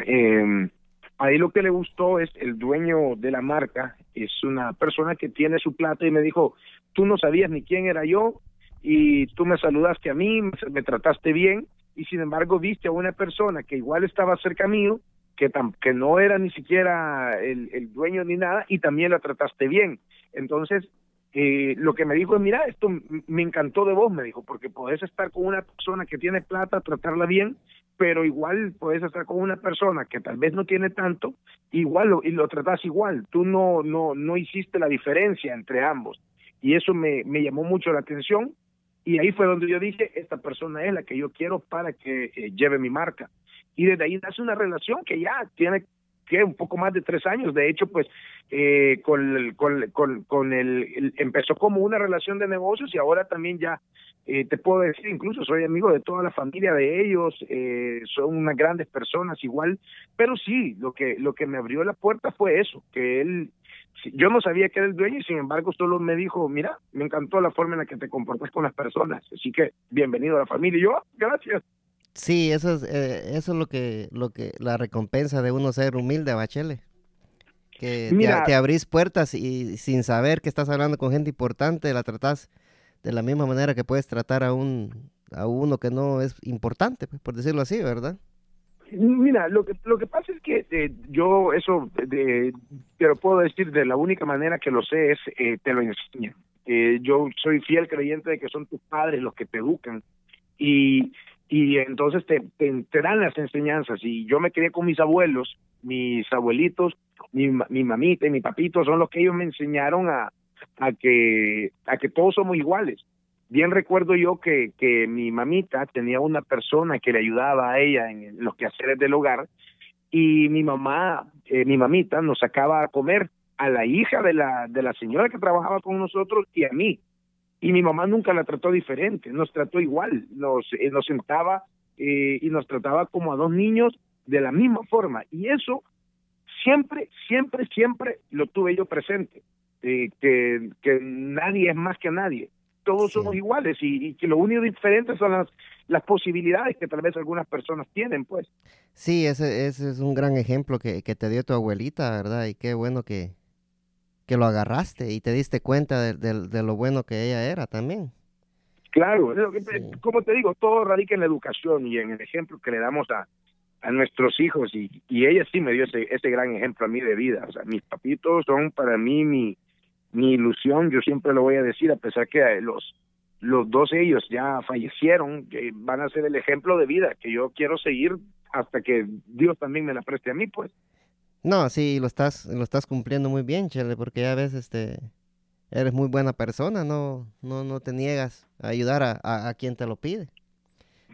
eh, ahí lo que le gustó es el dueño de la marca, es una persona que tiene su plata y me dijo, tú no sabías ni quién era yo y tú me saludaste a mí, me, trataste bien y sin embargo viste a una persona que igual estaba cerca mío que, que no era ni siquiera el, el, dueño ni nada, y también la trataste bien. Entonces, eh, lo que me dijo es, mira, esto me encantó de vos, me dijo, porque podés estar con una persona que tiene plata, tratarla bien, pero igual podés estar con una persona que tal vez no tiene tanto, igual lo, y lo tratás igual, tú no, no, no hiciste la diferencia entre ambos. Y eso me, me llamó mucho la atención, y ahí fue donde yo dije, esta persona es la que yo quiero para que eh, lleve mi marca. Y desde ahí nace una relación que ya tiene que un poco más de tres años. De hecho, pues eh, con, con, con, con el, empezó como una relación de negocios y ahora también ya eh, te puedo decir, incluso soy amigo de toda la familia de ellos, eh, son unas grandes personas igual, pero sí, lo que, lo que me abrió la puerta fue eso, que él, yo no sabía que era el dueño y sin embargo solo me dijo, mira, me encantó la forma en la que te comportas con las personas, así que bienvenido a la familia. Y yo, ah, gracias. Sí, eso es, eh, eso es lo que, lo que, la recompensa de uno ser humilde, Bachele. Que te, abrís puertas y sin saber que estás hablando con gente importante, la tratás de la misma manera que puedes tratar a un, a uno que no es importante, pues, por decirlo así, ¿verdad? Mira, lo que lo que pasa es que eh, yo eso de, te lo puedo decir de la única manera que lo sé es eh, te lo enseñan. Eh, yo soy fiel creyente de que son tus padres los que te educan y y entonces te, te, dan las enseñanzas y yo me crié con mis abuelos, mis abuelitos, mi, mi mamita y mi papito son los que ellos me enseñaron a, a que a que todos somos iguales. Bien recuerdo yo que, que mi mamita tenía una persona que le ayudaba a ella en los quehaceres del hogar y mi mamá, eh, mi mamita nos sacaba a comer a la hija de la de la señora que trabajaba con nosotros y a mí y mi mamá nunca la trató diferente, nos trató igual, nos, eh, nos sentaba eh, y nos trataba como a dos niños de la misma forma. Y eso siempre, siempre, siempre lo tuve yo presente, eh, que, que nadie es más que nadie, todos somos iguales y, que lo único diferente son las, las posibilidades que tal vez algunas personas tienen, pues. Sí, ese, ese es un gran ejemplo que, que te dio tu abuelita, ¿verdad? Y qué bueno que, que lo agarraste y te diste cuenta de, lo bueno que ella era también. Claro, como te digo, todo radica en la educación y en el ejemplo que le damos a, a nuestros hijos y, y ella sí me dio ese, ese gran ejemplo a mí de vida. O sea, mis papitos son para mí mi, mi ilusión, yo siempre lo voy a decir, a pesar que los, los dos ellos ya fallecieron, que van a ser el ejemplo de vida que yo quiero seguir hasta que Dios también me la preste a mí, pues. No, sí, lo estás, lo estás cumpliendo muy bien, Chele, porque ya ves, este, eres muy buena persona, no, no, no te niegas a ayudar a, a, quien te lo pide.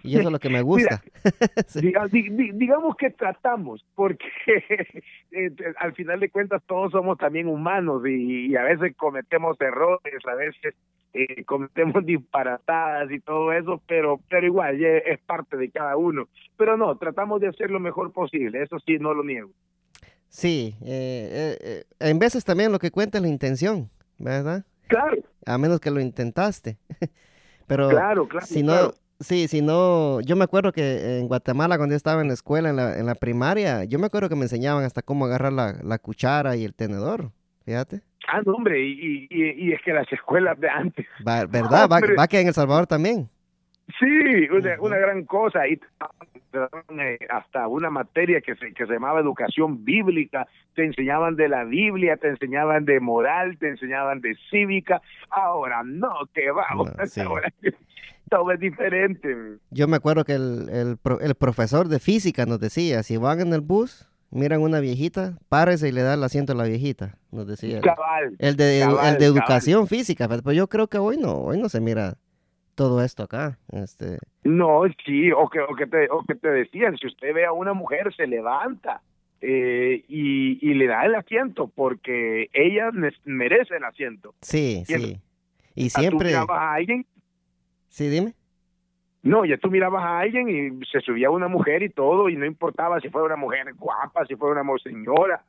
Y eso es lo que me *laughs* gusta. *laughs* digamos que tratamos, porque *laughs* eh, al final de cuentas todos somos también humanos y, a veces cometemos errores, a veces eh, cometemos disparatadas y todo eso, pero, pero igual es parte de cada uno. Pero no, tratamos de hacer lo mejor posible, eso sí, no lo niego. Sí, eh, eh, en veces también lo que cuenta es la intención, ¿verdad? Claro. A menos que lo intentaste. *laughs* Pero claro, claro, si no, sí, si no, yo me acuerdo que en Guatemala cuando yo estaba en la escuela, en la, en la primaria, yo me acuerdo que me enseñaban hasta cómo agarrar la, la cuchara y el tenedor, fíjate. Ah, no, hombre, y, y, y es que las escuelas de antes. ¿Verdad? Va, *laughs* va, que en El Salvador también. Sí, una, una gran cosa. Y eh, hasta una materia que se, que se llamaba educación bíblica, te enseñaban de la Biblia, te enseñaban de moral, te enseñaban de cívica. Ahora no, que vamos, *laughs* ahora todo es diferente. Yo me acuerdo que el, el, el profesor de física nos decía, si van en el bus, miran una viejita, párese y le da el asiento a la viejita, nos decía. el de, el de educación física, pero yo creo que hoy no, hoy no se mira todo esto acá. Este... No, sí, o que, o, que te, o que te decían, si usted ve a una mujer, se levanta eh, y, y, le da el asiento porque ella merece el asiento. Sí, sí. Y siempre... ¿Tú mirabas a alguien? Sí, dime. No, ya tú mirabas a alguien y se subía una mujer y todo, y no importaba si fuera una mujer guapa, si fuera una señora,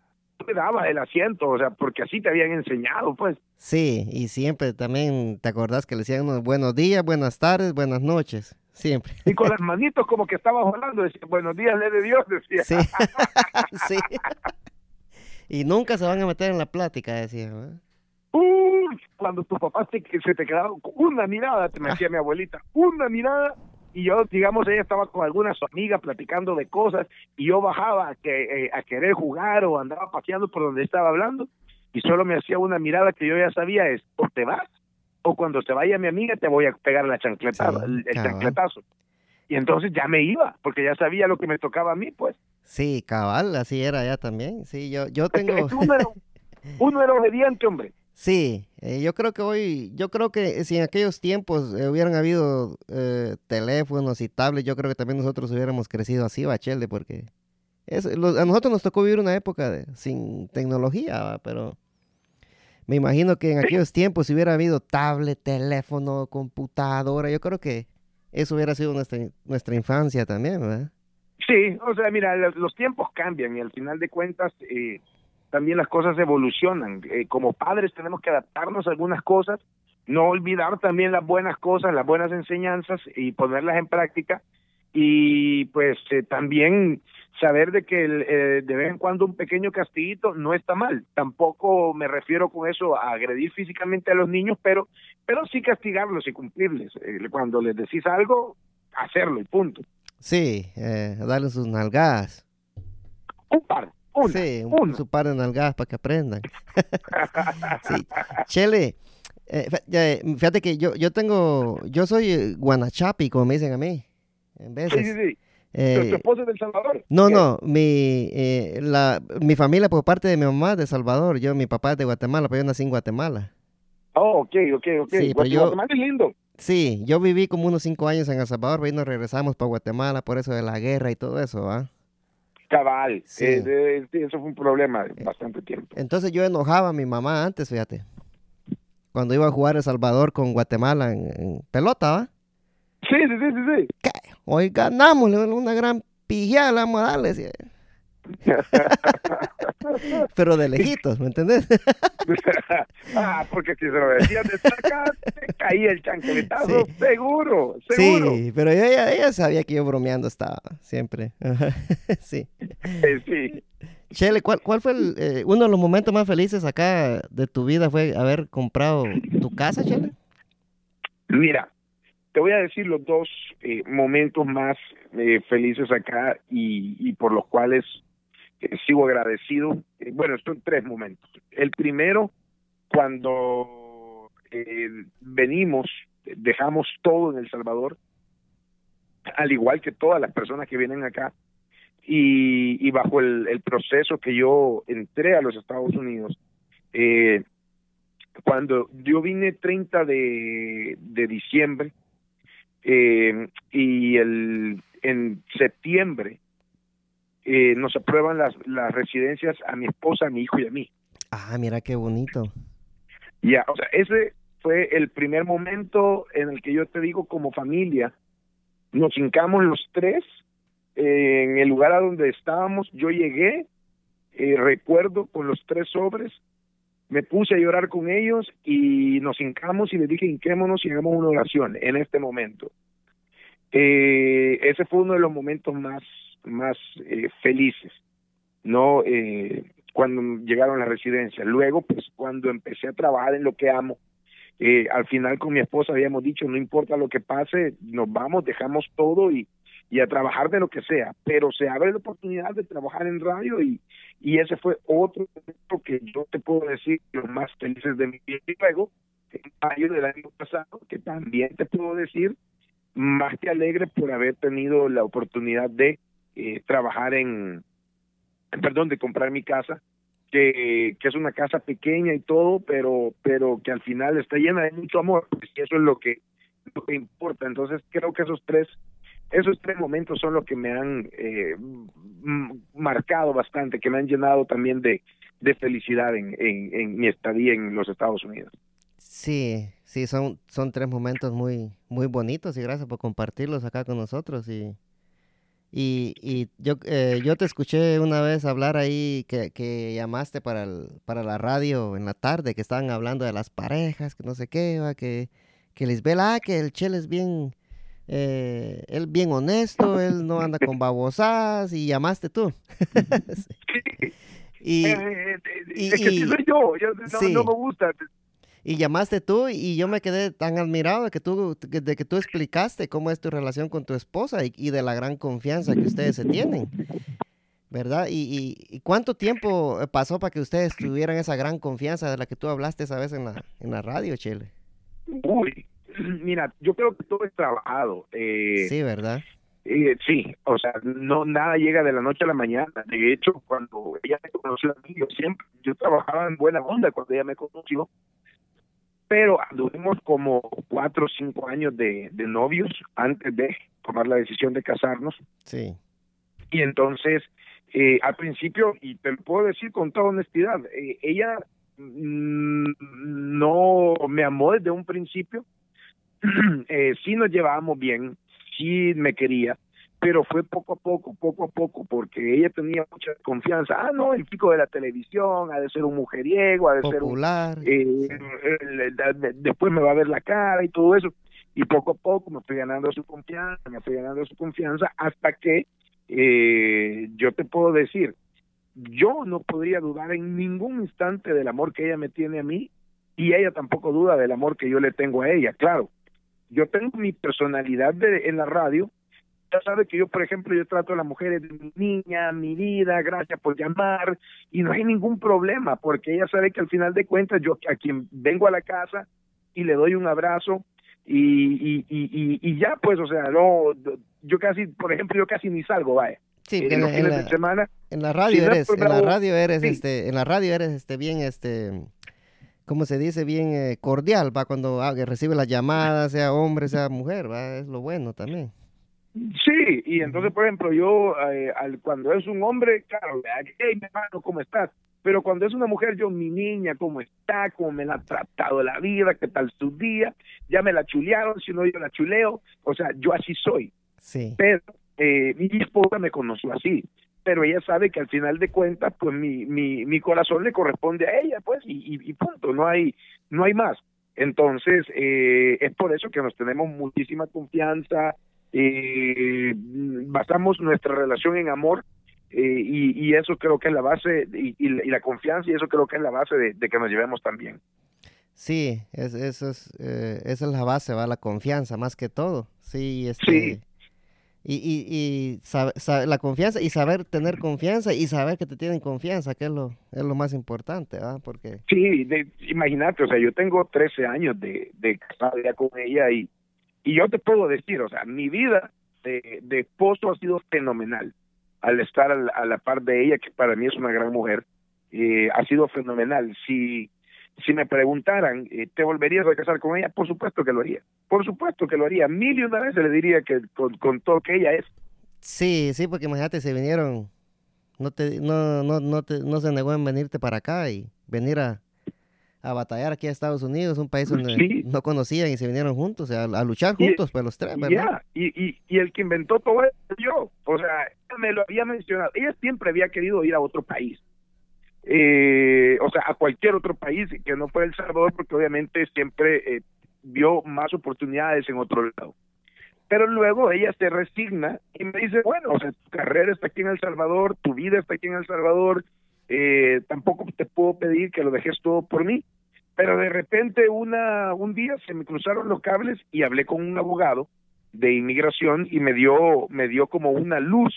te dabas el asiento, o sea, porque así te habían enseñado, pues. Sí, y siempre también te acordás que le decían buenos días, buenas tardes, buenas noches, siempre. Y con las manitos como que estabas hablando, decía, buenos días, le de Dios, decía. Sí, *laughs* sí. Y nunca se van a meter en la plática, decía. Uy, cuando tu papá se, se te quedaba una mirada, te *laughs* me decía mi abuelita, una mirada y yo, digamos, ella estaba con algunas amigas platicando de cosas y yo bajaba a, que, eh, a querer jugar o andaba paseando por donde estaba hablando y solo me hacía una mirada que yo ya sabía es, o te vas o cuando se vaya mi amiga te voy a pegar la chancleta, el, chancletazo. Y entonces ya me iba, porque ya sabía lo que me tocaba a mí, pues. Sí, cabal, así era ya también. Sí, yo, yo tengo... uno, era, *laughs* uno era obediente, hombre. Sí, eh, yo creo que hoy, yo creo que si en aquellos tiempos eh, hubieran habido eh, teléfonos y tablets, yo creo que también nosotros hubiéramos crecido así, Bachelde, porque es, a nosotros nos tocó vivir una época de, sin tecnología, pero me imagino que en aquellos tiempos si hubiera habido tablet, teléfono, computadora, yo creo que eso hubiera sido nuestra, nuestra infancia también, ¿verdad? Sí, o sea, mira, los tiempos cambian y al final de cuentas... Eh, también las cosas evolucionan. Eh, como padres tenemos que adaptarnos a algunas cosas, no olvidar también las buenas cosas, las buenas enseñanzas y ponerlas en práctica y pues eh, también saber de que eh, de vez en cuando un pequeño castiguito no está mal. Tampoco me refiero con eso a agredir físicamente a los niños, pero pero sí castigarlos y cumplirles. cuando les decís algo, hacerlo y punto. Sí, eh, darle sus nalgadas. Un par, una, sí, un, una. su par de nalgadas para que aprendan. *laughs* sí. Chele, eh, eh, fíjate que yo, yo tengo, yo soy eh, guanachapi, como me dicen a mí, en Sí, sí, veces. sí. Eh, ¿Tu, esposa es del Salvador? no, ¿Qué? no, mi, eh, la, mi familia por parte de mi mamá es de Salvador, yo, mi papá es de Guatemala, pero yo nací en Guatemala. Oh, ok, ok, ok. Sí, pero Guate- yo- Guatemala es lindo. Sí, yo viví como unos cinco años en El Salvador, pero ahí nos regresamos para Guatemala por eso de la guerra y todo eso, ¿ah? Cabal. Sí. Eh, sí, eso fue un problema de bastante tiempo. Entonces yo enojaba a mi mamá antes, fíjate. Cuando iba a jugar El Salvador con Guatemala en, en pelota, ¿va? Sí, sí, sí, sí, sí. Hoy ganamos, una gran pijada le vamos a darle. decía. *laughs* Pero de lejitos, ¿me entendés? *laughs* ah, porque si se lo decías de cerca, te caía el chancletazo, Sí. seguro, seguro. Sí, pero ella, ella sabía que yo bromeando estaba siempre. *laughs* Sí. Eh, sí. Chele, ¿cuál, cuál fue el, eh, uno de los momentos más felices acá de tu vida? ¿Fue haber comprado tu casa, Chele? Mira, te voy a decir los dos eh, momentos más eh, felices acá y, y por los cuales eh, sigo agradecido. Eh, bueno, son tres momentos. El primero, cuando eh, venimos, dejamos todo en El Salvador, al igual que todas las personas que vienen acá, y, y bajo el, proceso que yo entré a los Estados Unidos, eh, cuando yo vine 30 de, de diciembre eh, y el, en septiembre eh, nos aprueban las, las residencias a mi esposa, a mi hijo y a mí. Ah, mira qué bonito. Ya, o sea, ese fue el primer momento en el que yo te digo como familia, nos hincamos los tres eh, en el lugar a donde estábamos, yo llegué, eh, recuerdo con los tres sobres, me puse a llorar con ellos y nos hincamos y les dije hinquémonos y hagamos una oración en este momento. Eh, ese fue uno de los momentos más, más eh, felices, ¿no? Eh, cuando llegaron a la residencia. Luego, pues cuando empecé a trabajar en lo que amo, eh, al final con mi esposa habíamos dicho, no importa lo que pase, nos vamos, dejamos todo y, y a trabajar de lo que sea, pero se abre la oportunidad de trabajar en radio y, y ese fue otro momento que yo te puedo decir los más felices de mi vida. Y luego, en mayo del año pasado, que también te puedo decir, más que alegre por haber tenido la oportunidad de eh, trabajar en, perdón, de comprar mi casa, que, que es una casa pequeña y todo, pero, pero que al final está llena de mucho amor, pues, y eso es lo que, lo que importa. Entonces creo que esos tres, esos tres momentos son los que me han eh, marcado bastante, que me han llenado también de, de felicidad en, en, en mi estadía en los Estados Unidos. Sí, sí, son, son tres momentos muy, muy bonitos y gracias por compartirlos acá con nosotros. Y, y, y yo, eh, yo te escuché una vez hablar ahí que, que llamaste para, el- para la radio en la tarde, que estaban hablando de las parejas, que no sé qué, va, que, que Lisbel, ah, que el Chel es bien, eh, él bien honesto, él no anda con babosadas y llamaste tú. *laughs* y, Eh, eh, y- es que sí y- soy yo, yo no, sí. no me gusta. Y llamaste tú y yo me quedé tan admirado de que tú, de que tú explicaste cómo es tu relación con tu esposa y, y de la gran confianza que ustedes se tienen, ¿verdad? Y, y- y cuánto tiempo eh, pasó para que ustedes tuvieran esa gran confianza de la que tú hablaste esa vez en la, en la radio, Chile? Uy, *clears throat* mira, yo creo que todo es trabajado. Eh, Sí, ¿verdad? Eh, sí, o sea, no nada llega de la noche a la mañana. De hecho, cuando ella me conoció a mí, yo siempre, yo trabajaba en buena onda cuando ella me conoció, pero anduvimos como cuatro o cinco años de, de novios antes de tomar la decisión de casarnos. Sí. Y entonces, eh, al principio, y te lo puedo decir con toda honestidad, eh, ella mm, no me amó desde un principio. *clears throat* eh, sí nos llevábamos bien, sí me quería, pero fue poco a poco, poco a poco, porque ella tenía mucha confianza. Ah, no, el chico de la televisión, ha de ser un mujeriego, ha de ser un Popular. eh, el- el- de- después me va a ver la cara y todo eso. Y poco a poco me fui ganando su confianza, me fui ganando su confianza hasta que eh, yo te puedo decir, yo no podría dudar en ningún instante del amor que ella me tiene a mí y ella tampoco duda del amor que yo le tengo a ella, claro. Yo tengo mi personalidad de, en la radio, ya sabe que yo, por ejemplo, yo trato a las mujeres de mi niña, mi vida, gracias por llamar, y no hay ningún problema, porque ella sabe que al final de cuentas yo a quien vengo a la casa y le doy un abrazo y, y, y, y, ya, pues, o sea, no, yo casi, por ejemplo, yo casi ni salgo, vaya. Sí, en, los fines de semana. En la radio eres, en la radio eres, este, en la radio eres, este, bien, este, ¿cómo se dice? Bien eh, cordial, va, cuando ah, recibe las llamadas, sea hombre, sea mujer, va, es lo bueno también. Sí, y entonces, por ejemplo, yo, eh, al, cuando es un hombre, claro, hey, mi hermano, ¿cómo estás? Pero cuando es una mujer, yo, mi niña, ¿cómo está? ¿Cómo me la ha tratado la vida? ¿Qué tal su día? Ya me la chulearon, si no yo la chuleo. O sea, yo así soy. Sí. Pero eh, mi esposa me conoció así pero ella sabe que al final de cuentas pues mi, mi, mi corazón le corresponde a ella pues y, y, punto no hay no hay más entonces eh, es por eso que nos tenemos muchísima confianza eh, basamos nuestra relación en amor eh, y, y, eso creo que es la base y, y, la confianza y eso creo que es la base de, que nos llevemos también sí es, eso es eh, esa es la base va la confianza más que todo sí este, sí y, y, y la confianza y saber tener confianza y saber que te tienen confianza, que es lo, es lo más importante, ¿verdad? Porque... Sí, imagínate, o sea, yo tengo 13 años de, de casado ya con ella y, y yo te puedo decir, o sea, mi vida de, esposo ha sido fenomenal al estar a la, par de ella, que para mí es una gran mujer, eh, ha sido fenomenal. Si si me preguntaran, eh, ¿te volverías a casar con ella? Por supuesto que lo haría. Por supuesto que lo haría. Mil y una veces le diría que con, con todo que ella es. Sí, sí, porque imagínate, se vinieron, no te, no, no, no, te, no se negó en venirte para acá y venir a, a batallar aquí a Estados Unidos, un país donde no conocían y se vinieron juntos, a, a luchar juntos, pues los tres, ¿verdad? y, y, y, el que inventó todo eso yo, o sea, me lo había mencionado, ella siempre había querido ir a otro país, eh, o sea, a cualquier otro país que no fuera El Salvador, porque obviamente siempre eh, vio más oportunidades en otro lado. Pero luego ella se resigna y me dice, bueno, o sea, tu carrera está aquí en El Salvador, tu vida está aquí en El Salvador, eh, tampoco te puedo pedir que lo dejes todo por mí. Pero de repente una un día se me cruzaron los cables y hablé con un abogado de inmigración y me dio me dio como una luz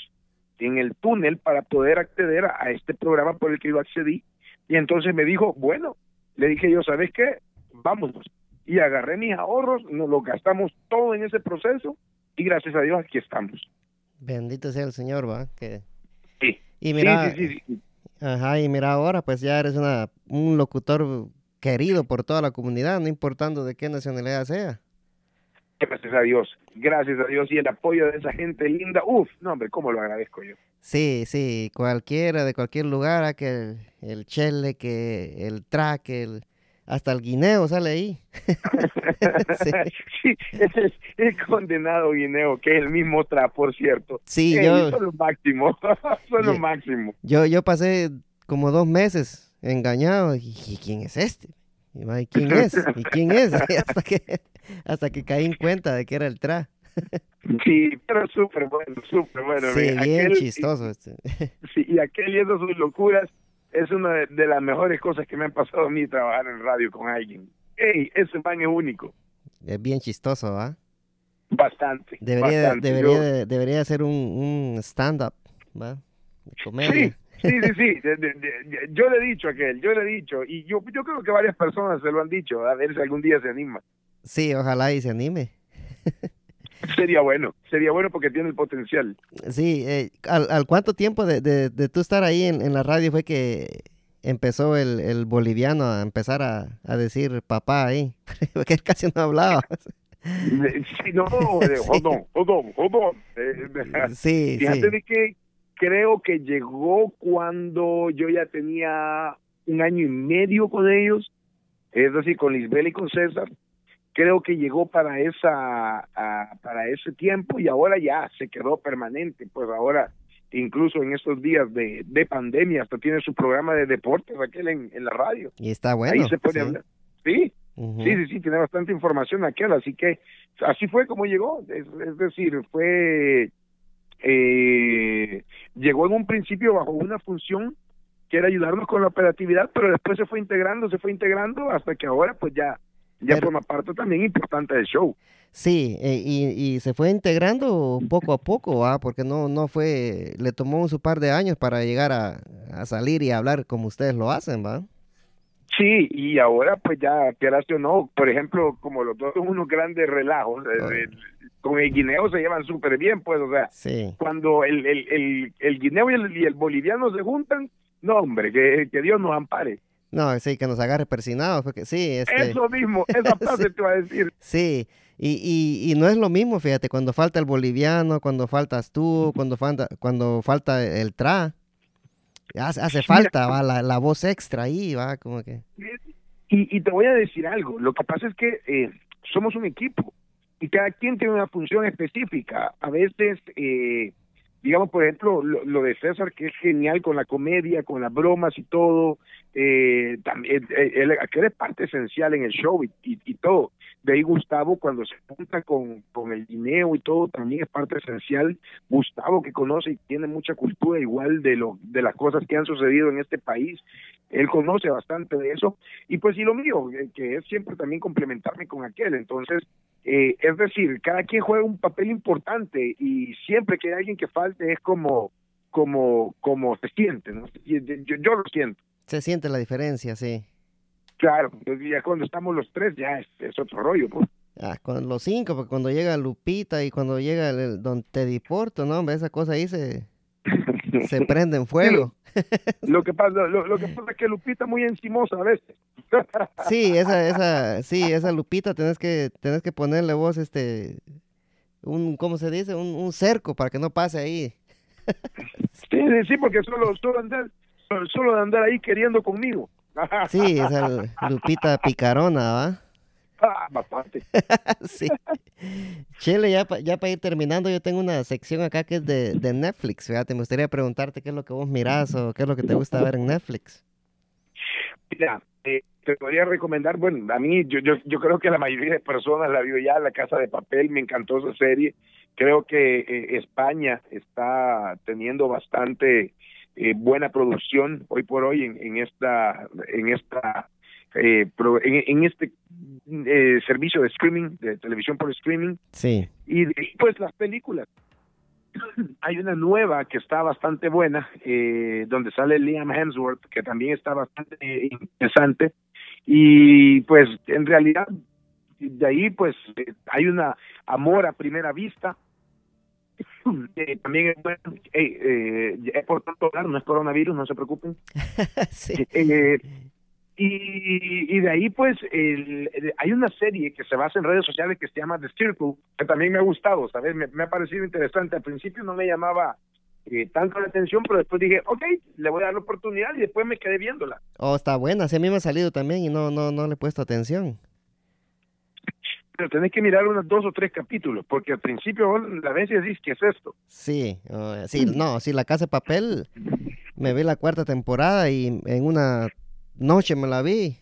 en el túnel para poder acceder a, este programa por el que yo accedí. Y entonces me dijo, bueno, le dije yo, ¿sabes qué? Vámonos. Y agarré mis ahorros, nos lo gastamos todo en ese proceso y gracias a Dios aquí estamos. Bendito sea el Señor, ¿va? Que... Sí. Y mira, sí, sí, Ajá, y mira ahora, pues ya eres una, un locutor querido por toda la comunidad, no importando de qué nacionalidad sea. Gracias a Dios, gracias a Dios y el apoyo de esa gente linda, uf, no hombre, cómo lo agradezco yo. Sí, sí, cualquiera de cualquier lugar, que el, chele, que el track, el, hasta el guineo sale ahí. *laughs* sí, ese es el condenado guineo, que es el mismo tra, por cierto. Sí, yo... Son lo máximo, *laughs* son lo máximo. Yo, yo pasé como dos meses engañado, y ¿quién es este? ¿Y quién es? ¿Y quién es? *laughs* hasta que hasta que caí en cuenta de que era el tra. Sí, pero súper bueno, súper bueno. Sí, bien chistoso. Este. Sí, y aquel y esas sus locuras es una de, las mejores cosas que me han pasado a mí trabajar en radio con alguien. Ey, ese man es único. Es bien chistoso, ¿va? Bastante. Debería, debería, debería ser un, un stand-up, ¿va? comedia. Sí, sí, sí, *laughs* yo le he dicho a aquel, yo le he dicho, y yo, yo creo que varias personas se lo han dicho, a ver si algún día se anima. Sí, ojalá y se anime. *laughs* sería bueno, sería bueno porque tiene el potencial. Sí, eh, ¿al, cuánto tiempo de, de, tú estar ahí en, la radio fue que empezó el, el boliviano a empezar a, a, decir papá ahí? *laughs* porque él casi no hablaba. Sí, no, eh, *laughs* hold on, hold eh, sí, *laughs* Fíjate de que creo que llegó cuando yo ya tenía un año y medio con ellos, es decir, con Lisbel y con César creo que llegó para esa para ese tiempo y ahora ya se quedó permanente pues ahora incluso en estos días de, de pandemia hasta tiene su programa de deportes aquel en, en la radio. Y está bueno ahí se puede hablar. Sí sí sí sí tiene bastante información aquel así que así fue como llegó. Es, es decir fue eh, llegó en un principio bajo una función que era ayudarnos con la operatividad pero después se fue integrando se fue integrando hasta que ahora pues ya ya forma parte también importante del show. Sí, eh, y, y, se fue integrando poco a poco, ¿va? porque no, no fue, le tomó un su par de años para llegar a, a salir y hablar como ustedes lo hacen, ¿va? Sí, y ahora pues ya, quieras o no, por ejemplo, como los dos son unos grandes relajos, eh, con el guineo se llevan súper bien, pues, o sea, cuando el, el, el, el guineo y el, y el, boliviano se juntan, no, hombre, que, que Dios nos ampare. No, sí, que nos agarre persinados, porque sí. Este... Eso mismo, *laughs* esa frase te iba a decir. Sí, y, y, y, no es lo mismo, fíjate, cuando falta el boliviano, cuando faltas tú, cuando falta, cuando falta el tra, hace, hace falta, va, la, la, voz extra ahí, va, como que... Y, y te voy a decir algo, lo que pasa es que eh, somos un equipo y cada quien tiene una función específica. A veces... Eh, digamos, por ejemplo, lo, de César, que es genial con la comedia, con las bromas y todo, eh, también, eh, él, él, es parte esencial en el show y, y, todo. De ahí Gustavo, cuando se junta con, con el dinero y todo, también es parte esencial. Gustavo, que conoce y tiene mucha cultura igual de, lo, de las cosas que han sucedido en este país, él conoce bastante de eso. Y pues y lo mío, eh, que es siempre también complementarme con aquel. Entonces, eh, es decir, cada quien juega un papel importante y siempre que hay alguien que falte es como como como se siente, ¿no? Yo, yo lo siento. Se siente la diferencia, sí. Claro, ya cuando estamos los tres ya es, otro rollo, pues. Ah, con los cinco, porque cuando llega Lupita y cuando llega el, Don Teddy Porto, ¿no? Esa cosa ahí se, *laughs* *laughs* se prende en fuego. lo, que pasa, lo, que pasa es que Lupita es muy encimosa a veces. *laughs* Sí, esa, esa, sí, esa Lupita tenés que, tenés que ponerle vos este, un, ¿cómo se dice? Un, un cerco para que no pase ahí. *laughs* Sí, sí, porque solo, solo, andar, solo de andar ahí queriendo conmigo. Sí, esa Lupita picarona, ¿va? Ah, bastante. *laughs* sí. Chile, ya, ya para ir terminando, yo tengo una sección acá que es de, de Netflix. Fíjate, me gustaría preguntarte qué es lo que vos mirás o qué es lo que te gusta ver en Netflix. Mira, eh, te podría recomendar, bueno, a mí yo, yo, yo creo que la mayoría de personas la vio ya, La Casa de Papel, me encantó esa serie. Creo que eh, España está teniendo bastante eh, buena producción hoy por hoy en, en esta en esta eh, en, este eh, servicio de streaming, de televisión por streaming. Sí. Y pues las películas. *clears throat* Hay una nueva que está bastante buena, eh, donde sale Liam Hemsworth, que también está bastante interesante. Y pues en realidad, de ahí pues hay una amor a primera vista. *clears throat* también es bueno, eh, es por tanto no es coronavirus, no se preocupen. *laughs* sí. Y, y de ahí, pues, el, hay una serie que se basa en redes sociales que se llama The Circle, que también me ha gustado, ¿sabes? Me, me ha parecido interesante. Al principio no me llamaba eh, tanto la atención, pero después dije, ok, le voy a dar la oportunidad y después me quedé viéndola. Oh, está buena. Sí, a mí me ha salido también y no, no, no le he puesto atención. Pero tenés que mirar unos dos o tres capítulos, porque al principio la vez decís, ¿qué es esto? Sí, oh, sí, no, sí, La Casa de Papel, me vi la cuarta temporada y en una noche me la vi,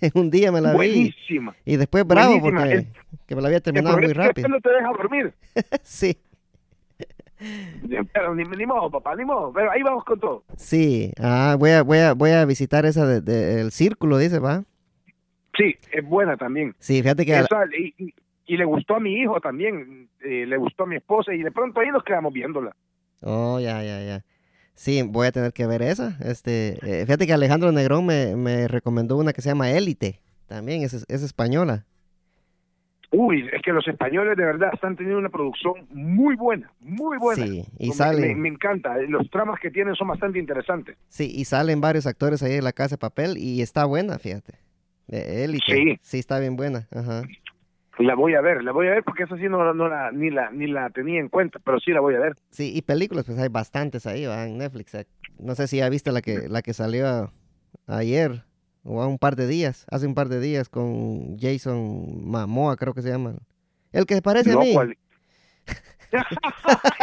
en *laughs* un día me la Buenísima. vi. Y después bravo porque que me la había terminado muy rápido. no te deja dormir. *laughs* sí. Pero ni, ni, modo, papá, ni modo. Pero ahí vamos con todo. Sí, ah, voy a, voy a, voy a visitar esa del de, el círculo, dice, ¿va? Sí, es buena también. Sí, fíjate que... Esa, y, y, y, le gustó a mi hijo también, eh, le gustó a mi esposa y de pronto ahí nos quedamos viéndola. Oh, ya, ya, ya. Sí, voy a tener que ver esa. Este, eh, fíjate que Alejandro Negrón me, me, recomendó una que se llama Élite. También es, es española. Uy, es que los españoles de verdad están teniendo una producción muy buena, muy buena. Sí, y salen... me, me, encanta, los tramas que tienen son bastante interesantes. Sí, y salen varios actores ahí en la casa de papel y está buena, fíjate. Élite. Sí. Sí, está bien buena. Ajá. La voy a ver, la voy a ver porque esa sí no, no la, ni la ni la tenía en cuenta, pero sí la voy a ver. Sí, y películas pues hay bastantes ahí, ¿va? en Netflix. Eh. No sé si ya viste la que la que salió ayer o a un par de días, hace un par de días con Jason Mamoa, creo que se llama. El que se parece no, a mí. *laughs*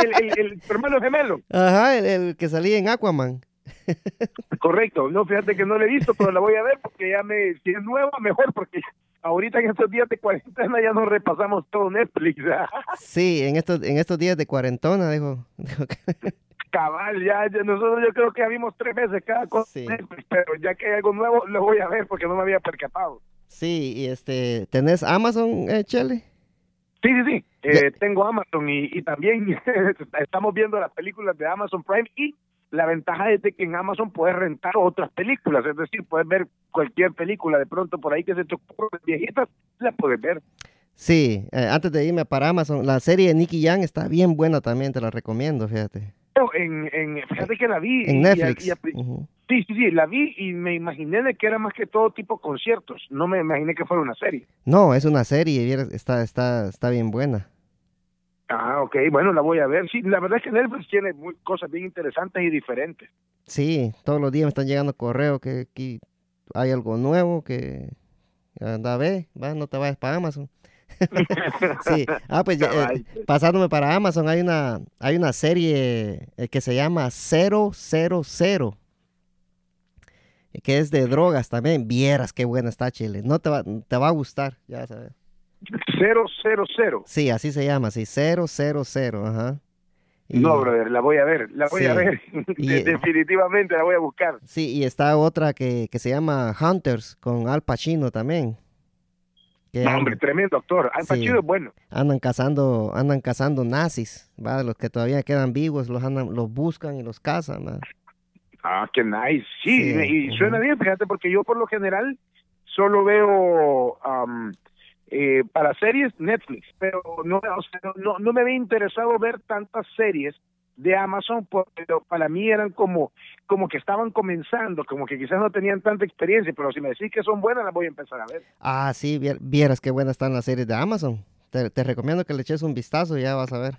el, el, el, hermano gemelo. Ajá, el, el que salía en Aquaman. *laughs* Correcto, no, fíjate que no la he visto, pero la voy a ver porque ya me, si es nueva, mejor, porque ahorita en estos días de cuarentena ya nos repasamos todo Netflix. *laughs* sí, en estos, en estos días de cuarentona, dijo. *laughs* Cabal, ya, ya, nosotros yo creo que ya vimos tres veces cada cosa, sí. pero ya que hay algo nuevo lo voy a ver porque no me había percatado. Sí, y este, ¿tenés Amazon, eh, Chele? Sí, sí, sí. Eh, tengo Amazon y, y también *laughs* estamos viendo las películas de Amazon Prime y la ventaja es de que en Amazon puedes rentar otras películas, es decir, puedes ver cualquier película de pronto por ahí que se te ocurra viejitas, la puedes ver. Sí, eh, antes de irme para Amazon, la serie de Nicky Young está bien buena también, te la recomiendo, fíjate. En, en, fíjate que la vi. En Netflix. Sí, sí, sí, la vi y me imaginé de que era más que todo tipo conciertos. No me imaginé que fuera una serie. No, es una serie, está, está, está bien buena. Ah, ok, bueno, la voy a ver. Sí, la verdad es que Netflix tiene muy, cosas bien interesantes y diferentes. Sí, todos los días me están llegando correos que aquí hay algo nuevo que anda a ver, va, no te vayas para Amazon. *laughs* sí, ah, pues eh, pasándome para Amazon, hay una, hay una serie eh, que se llama 000, que es de drogas también. Vieras qué buena está, Chile. No te va, te va a gustar, ya sabes. 000. Sí, así se llama, sí, 000, ajá. no, brother, la voy a ver, la voy a ver. *laughs* *laughs* Definitivamente la voy a buscar. Sí, y está otra que, que se llama Hunters con Al Pacino también. hombre, tremendo actor. Al Pacino es bueno. Andan cazando, andan cazando nazis, ¿va? Los que todavía quedan vivos, los andan, los buscan y los cazan, Ah, qué nice. Sí, y suena bien, fíjate, porque yo por lo general solo veo eh, para series Netflix, pero no, no, no me había interesado ver tantas series de Amazon porque para mí eran como como que estaban comenzando, como que quizás no tenían tanta experiencia, pero si me decís que son buenas las voy a empezar a ver. Ah, sí, vieras qué buenas están las series de Amazon. Te, te recomiendo que le eches un vistazo y ya vas a ver.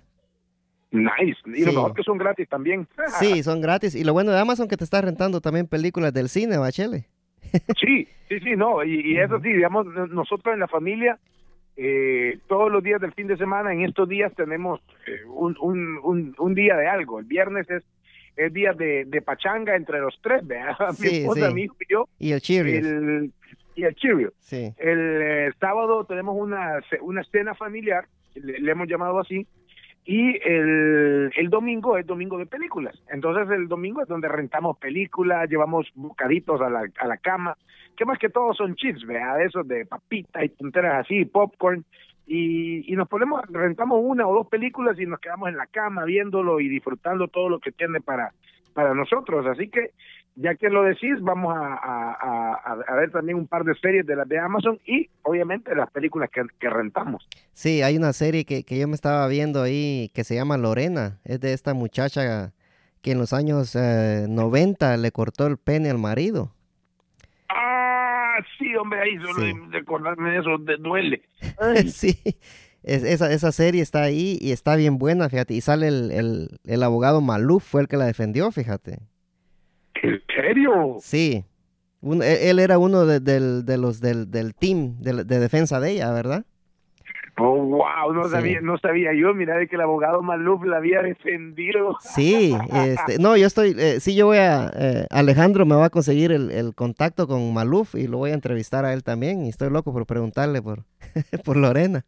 Nice, y lo mejor que son gratis también. sí, son gratis. Y lo bueno de Amazon que te está rentando también películas del cine, Bachele. Sí, sí, sí, no, y, eso sí, digamos, nosotros en la familia, eh, todos los días del fin de semana, en estos días tenemos eh, un, un, un, día de algo. El viernes es el día de, de pachanga entre los tres, ¿verdad? *laughs* mi esposa, mi hijo y yo. Y el Cheerios. El, y el Cheerios. Sí. El eh, sábado tenemos una, una cena familiar, le hemos llamado así, y el, el domingo es domingo de películas. Entonces el domingo es donde rentamos películas, llevamos bocaditos a la, a la cama, que más que todo son chips, vea, esos de papitas y tonteras así, popcorn. Y, y nos ponemos, rentamos una o dos películas y nos quedamos en la cama viéndolo y disfrutando todo lo que tiene para, para nosotros. Así que ya que lo decís, vamos a, ver también un par de series de las de Amazon y obviamente las películas que, rentamos. Sí, hay una serie que, yo me estaba viendo ahí que se llama Lorena, es de esta muchacha que en los años 90 eh, le cortó el pene al marido. Ah, sí, hombre, ahí solo recordarme de eso de, duele. *laughs* sí, esa, esa serie está ahí y está bien buena, fíjate, y sale el, el, el abogado Maluf, fue el que la defendió, fíjate. ¿En serio? Sí. E, él, era uno de, de los del, del team de, defensa de ella, ¿verdad? Oh, wow, no sabía, no sabía yo, mira, de que el abogado Maluf la había defendido. Sí, este, no, yo estoy, eh, sí, yo voy a, eh, Alejandro me va a conseguir el, el, contacto con Maluf y lo voy a entrevistar a él también y estoy loco por preguntarle por, *laughs* por Lorena.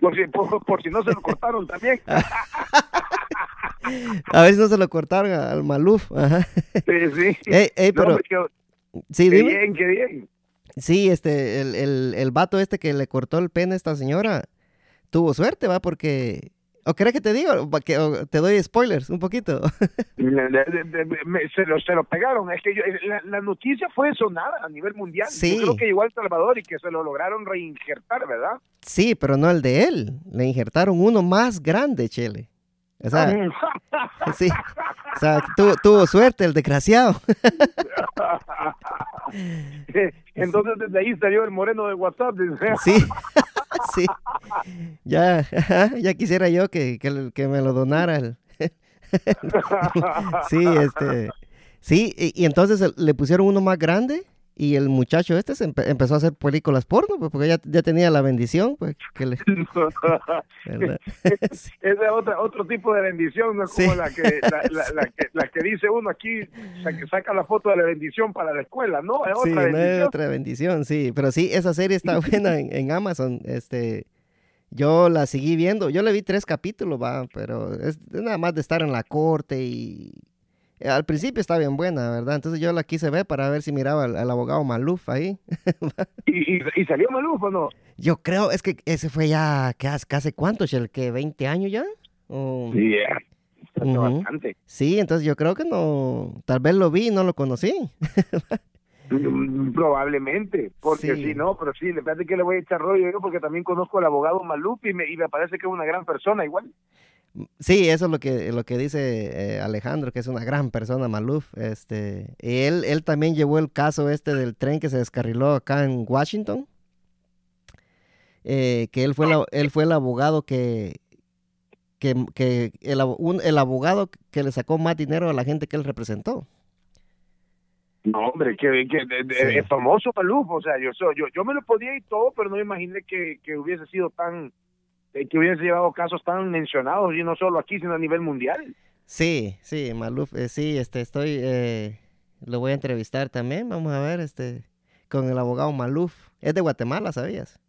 por, si, por si no se lo *laughs* cortaron también. A ver si no se lo cortaron al Maluf. Sí, sí. pero... sí, qué bien, qué bien. Sí, este, el, el, el vato este que le cortó el pene a esta señora tuvo suerte, ¿va? Porque ¿O crees que te digo? Que, te doy spoilers un poquito. *laughs* se, lo, se lo pegaron. Es que la, noticia fue sonada a nivel mundial. Sí. Yo creo que igual Salvador y que se lo lograron reinjertar, ¿verdad? Sí, pero no el de él. Le injertaron uno más grande, Chele. O sea, sí, o sea tuvo, suerte el desgraciado. *laughs* Entonces desde ahí salió el moreno de WhatsApp. Sí, *laughs* sí. Ya, ya quisiera yo que, que, me lo donara. *laughs* sí, este. Sí, y entonces le pusieron uno más grande y el muchacho este se empezó a hacer películas porno, pues, porque ya, ya tenía la bendición, pues, que le... *laughs* es *laughs* otra, otro tipo de bendición, no es como la, que, *laughs* la, que, la que dice uno aquí, que saca la foto de la bendición para la escuela, ¿no? Es otra sí, bendición. otra bendición, sí, pero sí, esa serie está buena en, en, Amazon, este... Yo la seguí viendo, yo le vi tres capítulos, va, pero es nada más de estar en la corte y al principio está bien buena, ¿verdad? Entonces yo la quise ver para ver si miraba al, abogado Maluf ahí. *laughs* ¿Y, y, salió Maluf o no? Yo creo, es que ese fue ya, ¿hace cuánto, el ¿Que 20 años ya? Sí, bastante. Sí, entonces yo creo que no, tal vez lo vi y no lo conocí. Mm, probablemente, porque si no, pero sí, le parece que le voy a echar rollo yo porque también conozco al abogado Maluf y me, y me parece que es una gran persona igual. Sí, eso es lo que, lo que dice eh, Alejandro, que es una gran persona, Maluf. Este, él, él también llevó el caso este del tren que se descarriló acá en Washington. Eh, que él fue, él fue el abogado que, que, que el, el, abogado que le sacó más dinero a la gente que él representó. No, hombre, que, es famoso Maluf, o sea, yo, yo, yo me lo podía y todo, pero no imaginé que, que hubiese sido tan, eh, que hubiese llevado casos tan mencionados y no solo aquí, sino a nivel mundial. Sí, sí, Maluf, eh, sí, este, estoy, eh, lo voy a entrevistar también, vamos a ver, este, con el abogado Maluf, es de Guatemala, ¿sabías?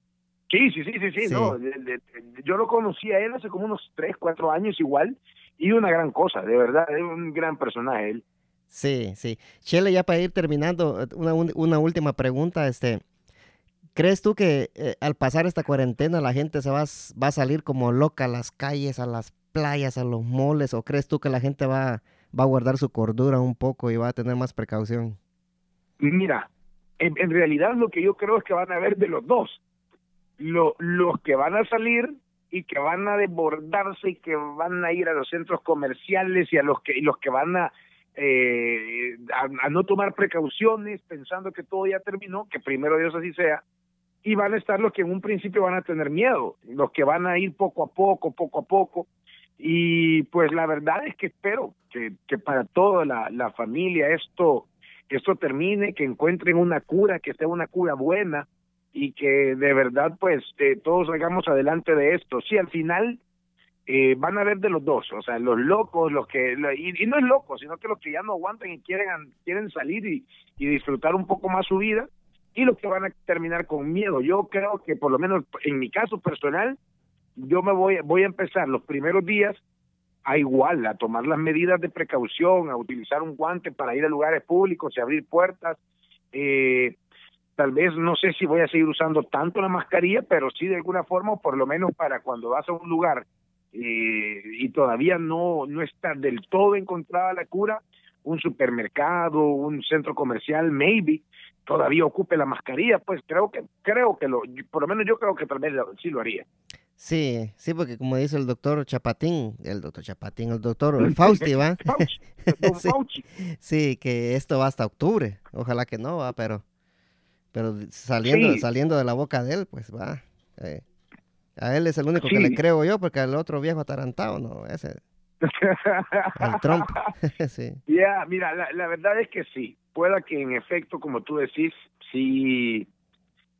Sí, sí, sí, sí, sí, no, yo lo conocí a él hace como unos tres, cuatro años igual, y una gran cosa, de verdad, es un gran personaje él. Sí, sí. Chele, ya para ir terminando, una, una última pregunta, este, ¿Crees tú que eh, al pasar esta cuarentena la gente se va, a salir como loca a las calles, a las playas, a los moles? ¿O crees tú que la gente va, a guardar su cordura un poco y va a tener más precaución? Mira, en, realidad lo que yo creo es que van a haber de los dos. Lo, los que van a salir y que van a desbordarse y que van a ir a los centros comerciales y a los que, y los que van a, eh, a, no tomar precauciones pensando que todo ya terminó, que primero Dios así sea, y van a estar los que en un principio van a tener miedo, los que van a ir poco a poco, poco a poco. Y pues la verdad es que espero que, que para toda la, la familia esto, esto termine, que encuentren una cura, que sea una cura buena y que de verdad pues eh, todos salgamos adelante de esto. Sí, al final eh, van a ver de los dos, o sea, los locos, los que, y, no es loco, sino que los que ya no aguantan y quieren, quieren salir y, y disfrutar un poco más su vida, y los que van a terminar con miedo. Yo creo que por lo menos en mi caso personal, yo me voy, voy a empezar los primeros días a igual, a tomar las medidas de precaución, a utilizar un guante para ir a lugares públicos y abrir puertas. Eh, tal vez no sé si voy a seguir usando tanto la mascarilla, pero sí de alguna forma, por lo menos para cuando vas a un lugar eh, y todavía no, no está del todo encontrada la cura, un supermercado, un centro comercial, maybe, todavía ocupe la mascarilla, pues creo que, creo que lo, por lo menos yo creo que tal vez sí lo haría. Sí, sí, porque como dice el doctor Chapatín, el doctor Chapatín, el doctor *laughs* Fausti, ¿va? *laughs* *laughs* sí, sí, que esto va hasta octubre. Ojalá que no, va, pero, pero saliendo, saliendo de la boca de él, pues va. Eh, a él es el único que le creo yo, porque al otro viejo atarantado, no, ese. El Trump. sí. Ya, mira, la, la verdad es que sí pueda que en efecto, como tú decís, sí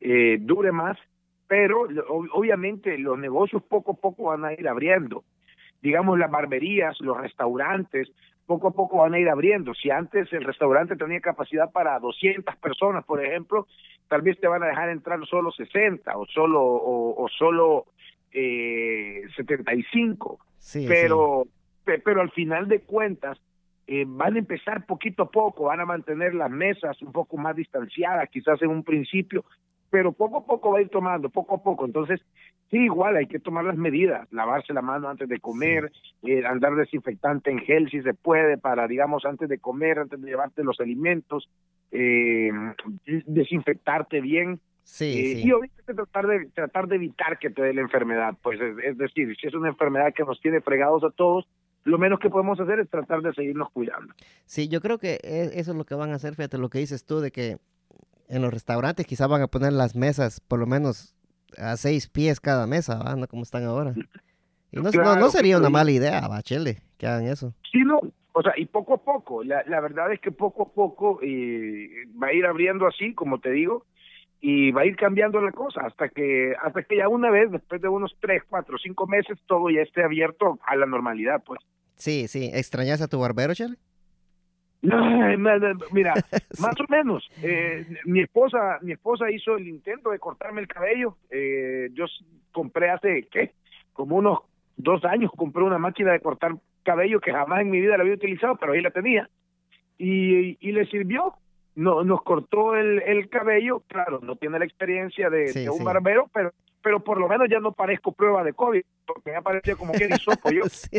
eh, dure más, pero obviamente los negocios poco a poco van a ir abriendo. Digamos, las barberías, los restaurantes, poco a poco van a ir abriendo. Si antes el restaurante tenía capacidad para 200 personas, por ejemplo, tal vez te van a dejar entrar solo 60 o solo o, solo eh, 75. Sí, pero pero al final de cuentas eh, van a empezar poquito a poco, van a mantener las mesas un poco más distanciadas, quizás en un principio, pero poco a poco va a ir tomando, poco a poco. Entonces, sí, igual hay que tomar las medidas, lavarse la mano antes de comer, eh, andar desinfectante en gel si se puede, para, digamos, antes de comer, antes de llevarte los alimentos, eh, desinfectarte bien. Sí, Y obviamente tratar de, tratar de evitar que te dé la enfermedad, pues es decir, si es una enfermedad que nos tiene fregados a todos, lo menos que podemos hacer es tratar de seguirnos cuidando. Sí, yo creo que e, eso es lo que van a hacer, fíjate lo que dices tú, de que en los restaurantes quizás van a poner las mesas por lo menos a seis pies cada mesa, ¿va? No como están ahora. Y no, no, sería una mala idea, Bachele, que hagan eso. Sí, no, o sea, y poco a poco, la, la verdad es que poco a poco eh, va a ir abriendo así, como te digo, y va a ir cambiando la cosa hasta que hasta que ya una vez después de unos tres cuatro cinco meses todo ya esté abierto a la normalidad pues sí sí extrañas a tu barbero Chale mira *laughs* más o menos eh, mi esposa mi esposa hizo el intento de cortarme el cabello eh, yo compré hace qué como unos dos años compré una máquina de cortar cabello que jamás en mi vida la había utilizado pero ahí la tenía y, y le sirvió. No, nos cortó el, el cabello, claro, no tiene la experiencia de, Sí, de un sí. barbero, pero pero por lo menos ya no parezco prueba de COVID, porque ya parecía como que hisopo yo. *laughs* Sí.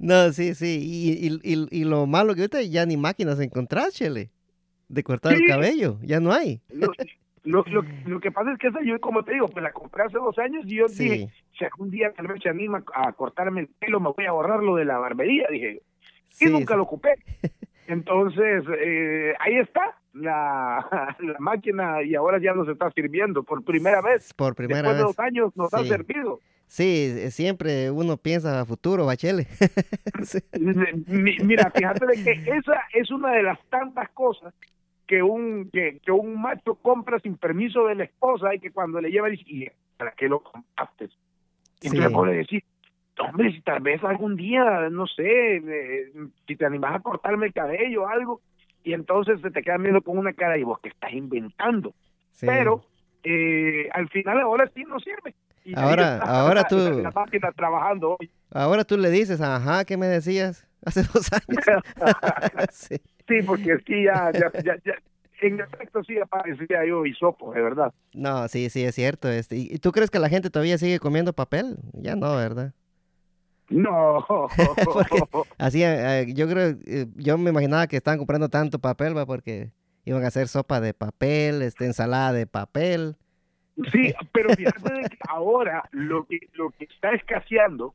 No, sí, sí. Y, y, y, y lo malo que ahorita ya ni máquinas encontrás, Chele, de cortar el cabello. Ya no hay. Lo, lo, lo, *laughs* lo que pasa es que esa yo, como te digo, pues la compré hace dos años y yo dije, si algún día tal vez se anima a cortarme el pelo, me voy a ahorrar lo de la barbería, dije. Y sí, nunca lo ocupé. *laughs* Entonces, eh, ahí está la, *laughs* la máquina y ahora ya nos está sirviendo por primera vez. Por primera Después de vez. dos años nos ha Sí. servido. Sí, eh, siempre uno piensa a futuro, Bachele. *laughs* Sí. Mira, fíjate de que esa es una de las tantas cosas que un que, que un macho compra sin permiso de la esposa y que cuando le lleva dice, "¿Y ¿para qué lo compraste? Y entonces Sí. puede decir, hombre, si tal vez algún día, no sé, eh, si te animas a cortarme el cabello o algo, y entonces se te quedan viendo con una cara y vos que estás inventando. Sí. Pero eh, al final ahora sí no sirve. Y Ahora- está ahora tú- La máquina trabajando hoy. Ahora tú le dices, ajá, ¿qué me decías? Hace dos años. *laughs* sí. Sí, porque es que ya, ya, ya, ya- en efecto sí aparecía yo hisopo, de verdad. No, sí, sí, es cierto. Este. ¿Y y tú crees que la gente todavía sigue comiendo papel? Ya no, ¿verdad? No. *laughs* Porque *laughs* Así, eh, yo creo, eh, yo me imaginaba que estaban comprando tanto papel, va, porque iban a hacer sopa de papel, este, ensalada de papel. Sí, *laughs* pero fíjate de que ahora lo que, lo que está escaseando,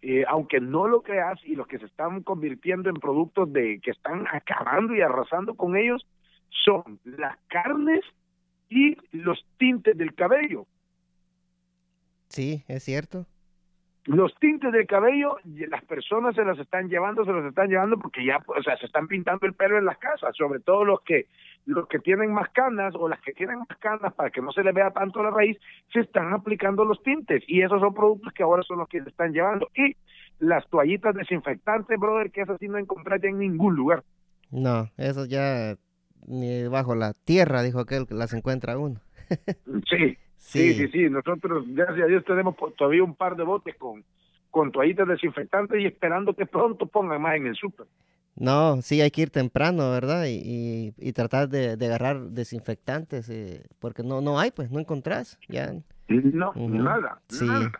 eh, aunque no lo creas, y los que se están convirtiendo en productos de que están acabando y arrasando con ellos, son las carnes y los tintes del cabello. Sí, es cierto. Los tintes del cabello, las personas se los están llevando, se los están llevando porque ya, o sea, se están pintando el pelo en las casas, sobre todo los que los que tienen más canas o las que tienen más canas para que no se les vea tanto la raíz, se están aplicando los tintes y esos son productos que ahora son los que se están llevando y las toallitas desinfectantes, brother, que esas sí no encontrás ya en ningún lugar. No, eso ya ni bajo la tierra, dijo aquel, que las encuentra uno. Sí, sí, sí, sí, nosotros gracias a Dios tenemos todavía un par de botes con con toallitas desinfectantes y esperando que pronto pongan más en el súper. No, sí, hay que ir temprano, ¿verdad? Y, y, y tratar de, de agarrar desinfectantes, eh, porque no, no hay, pues, no encontrás. Ya. No, nada, Sí. nada.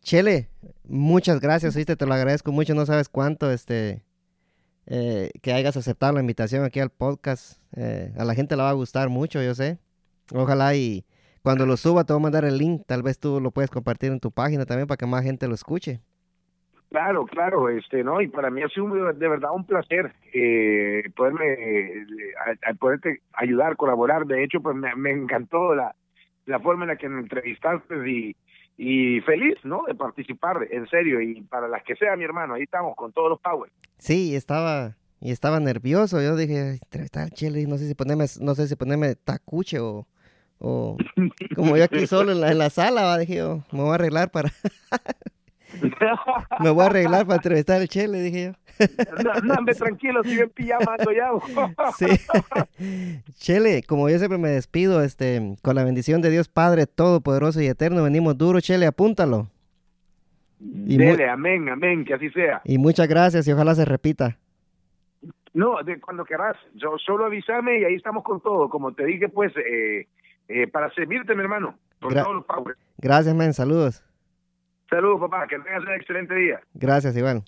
Chele, muchas gracias, ¿viste? Te lo agradezco mucho, no sabes cuánto, este, eh, que hayas aceptado la invitación aquí al podcast. Eh, a la gente le va a gustar mucho, yo sé. Ojalá y cuando lo suba te voy a mandar el link, tal vez tú lo puedes compartir en tu página también para que más gente lo escuche. Claro, claro, este, no, y para mí ha sido de verdad un placer eh, poderme, eh, a- a poderte ayudar, colaborar. De hecho, pues me, me encantó la, la forma en la que me entrevistaste y, y feliz, ¿no? De participar, en serio, y para las que sea, mi hermano, ahí estamos con todos los power. Sí, y estaba, y estaba nervioso. Yo dije, "Ay, entrevistar al Chele, no sé si ponerme, no sé si ponerme tacuche o, o como yo aquí solo en la, en la sala, va, dije yo, me voy a arreglar para, *laughs* me voy a arreglar para entrevistar al Chele, dije yo. no, no, tranquilo, sigue en pijama, ya. *laughs* Sí. Chele, como yo siempre me despido, este, con la bendición de Dios Padre Todopoderoso y Eterno, venimos duro, Chele, apúntalo. Y Dele, amén, amén, que así sea. Y muchas gracias y ojalá se repita. No, de cuando querrás, yo solo avísame y ahí estamos con todo. Como te dije, pues, eh, eh, para servirte, mi hermano, con Gra- todos los power. Gracias, men, saludos. Saludos, papá, que tengas un excelente día. Gracias, igual.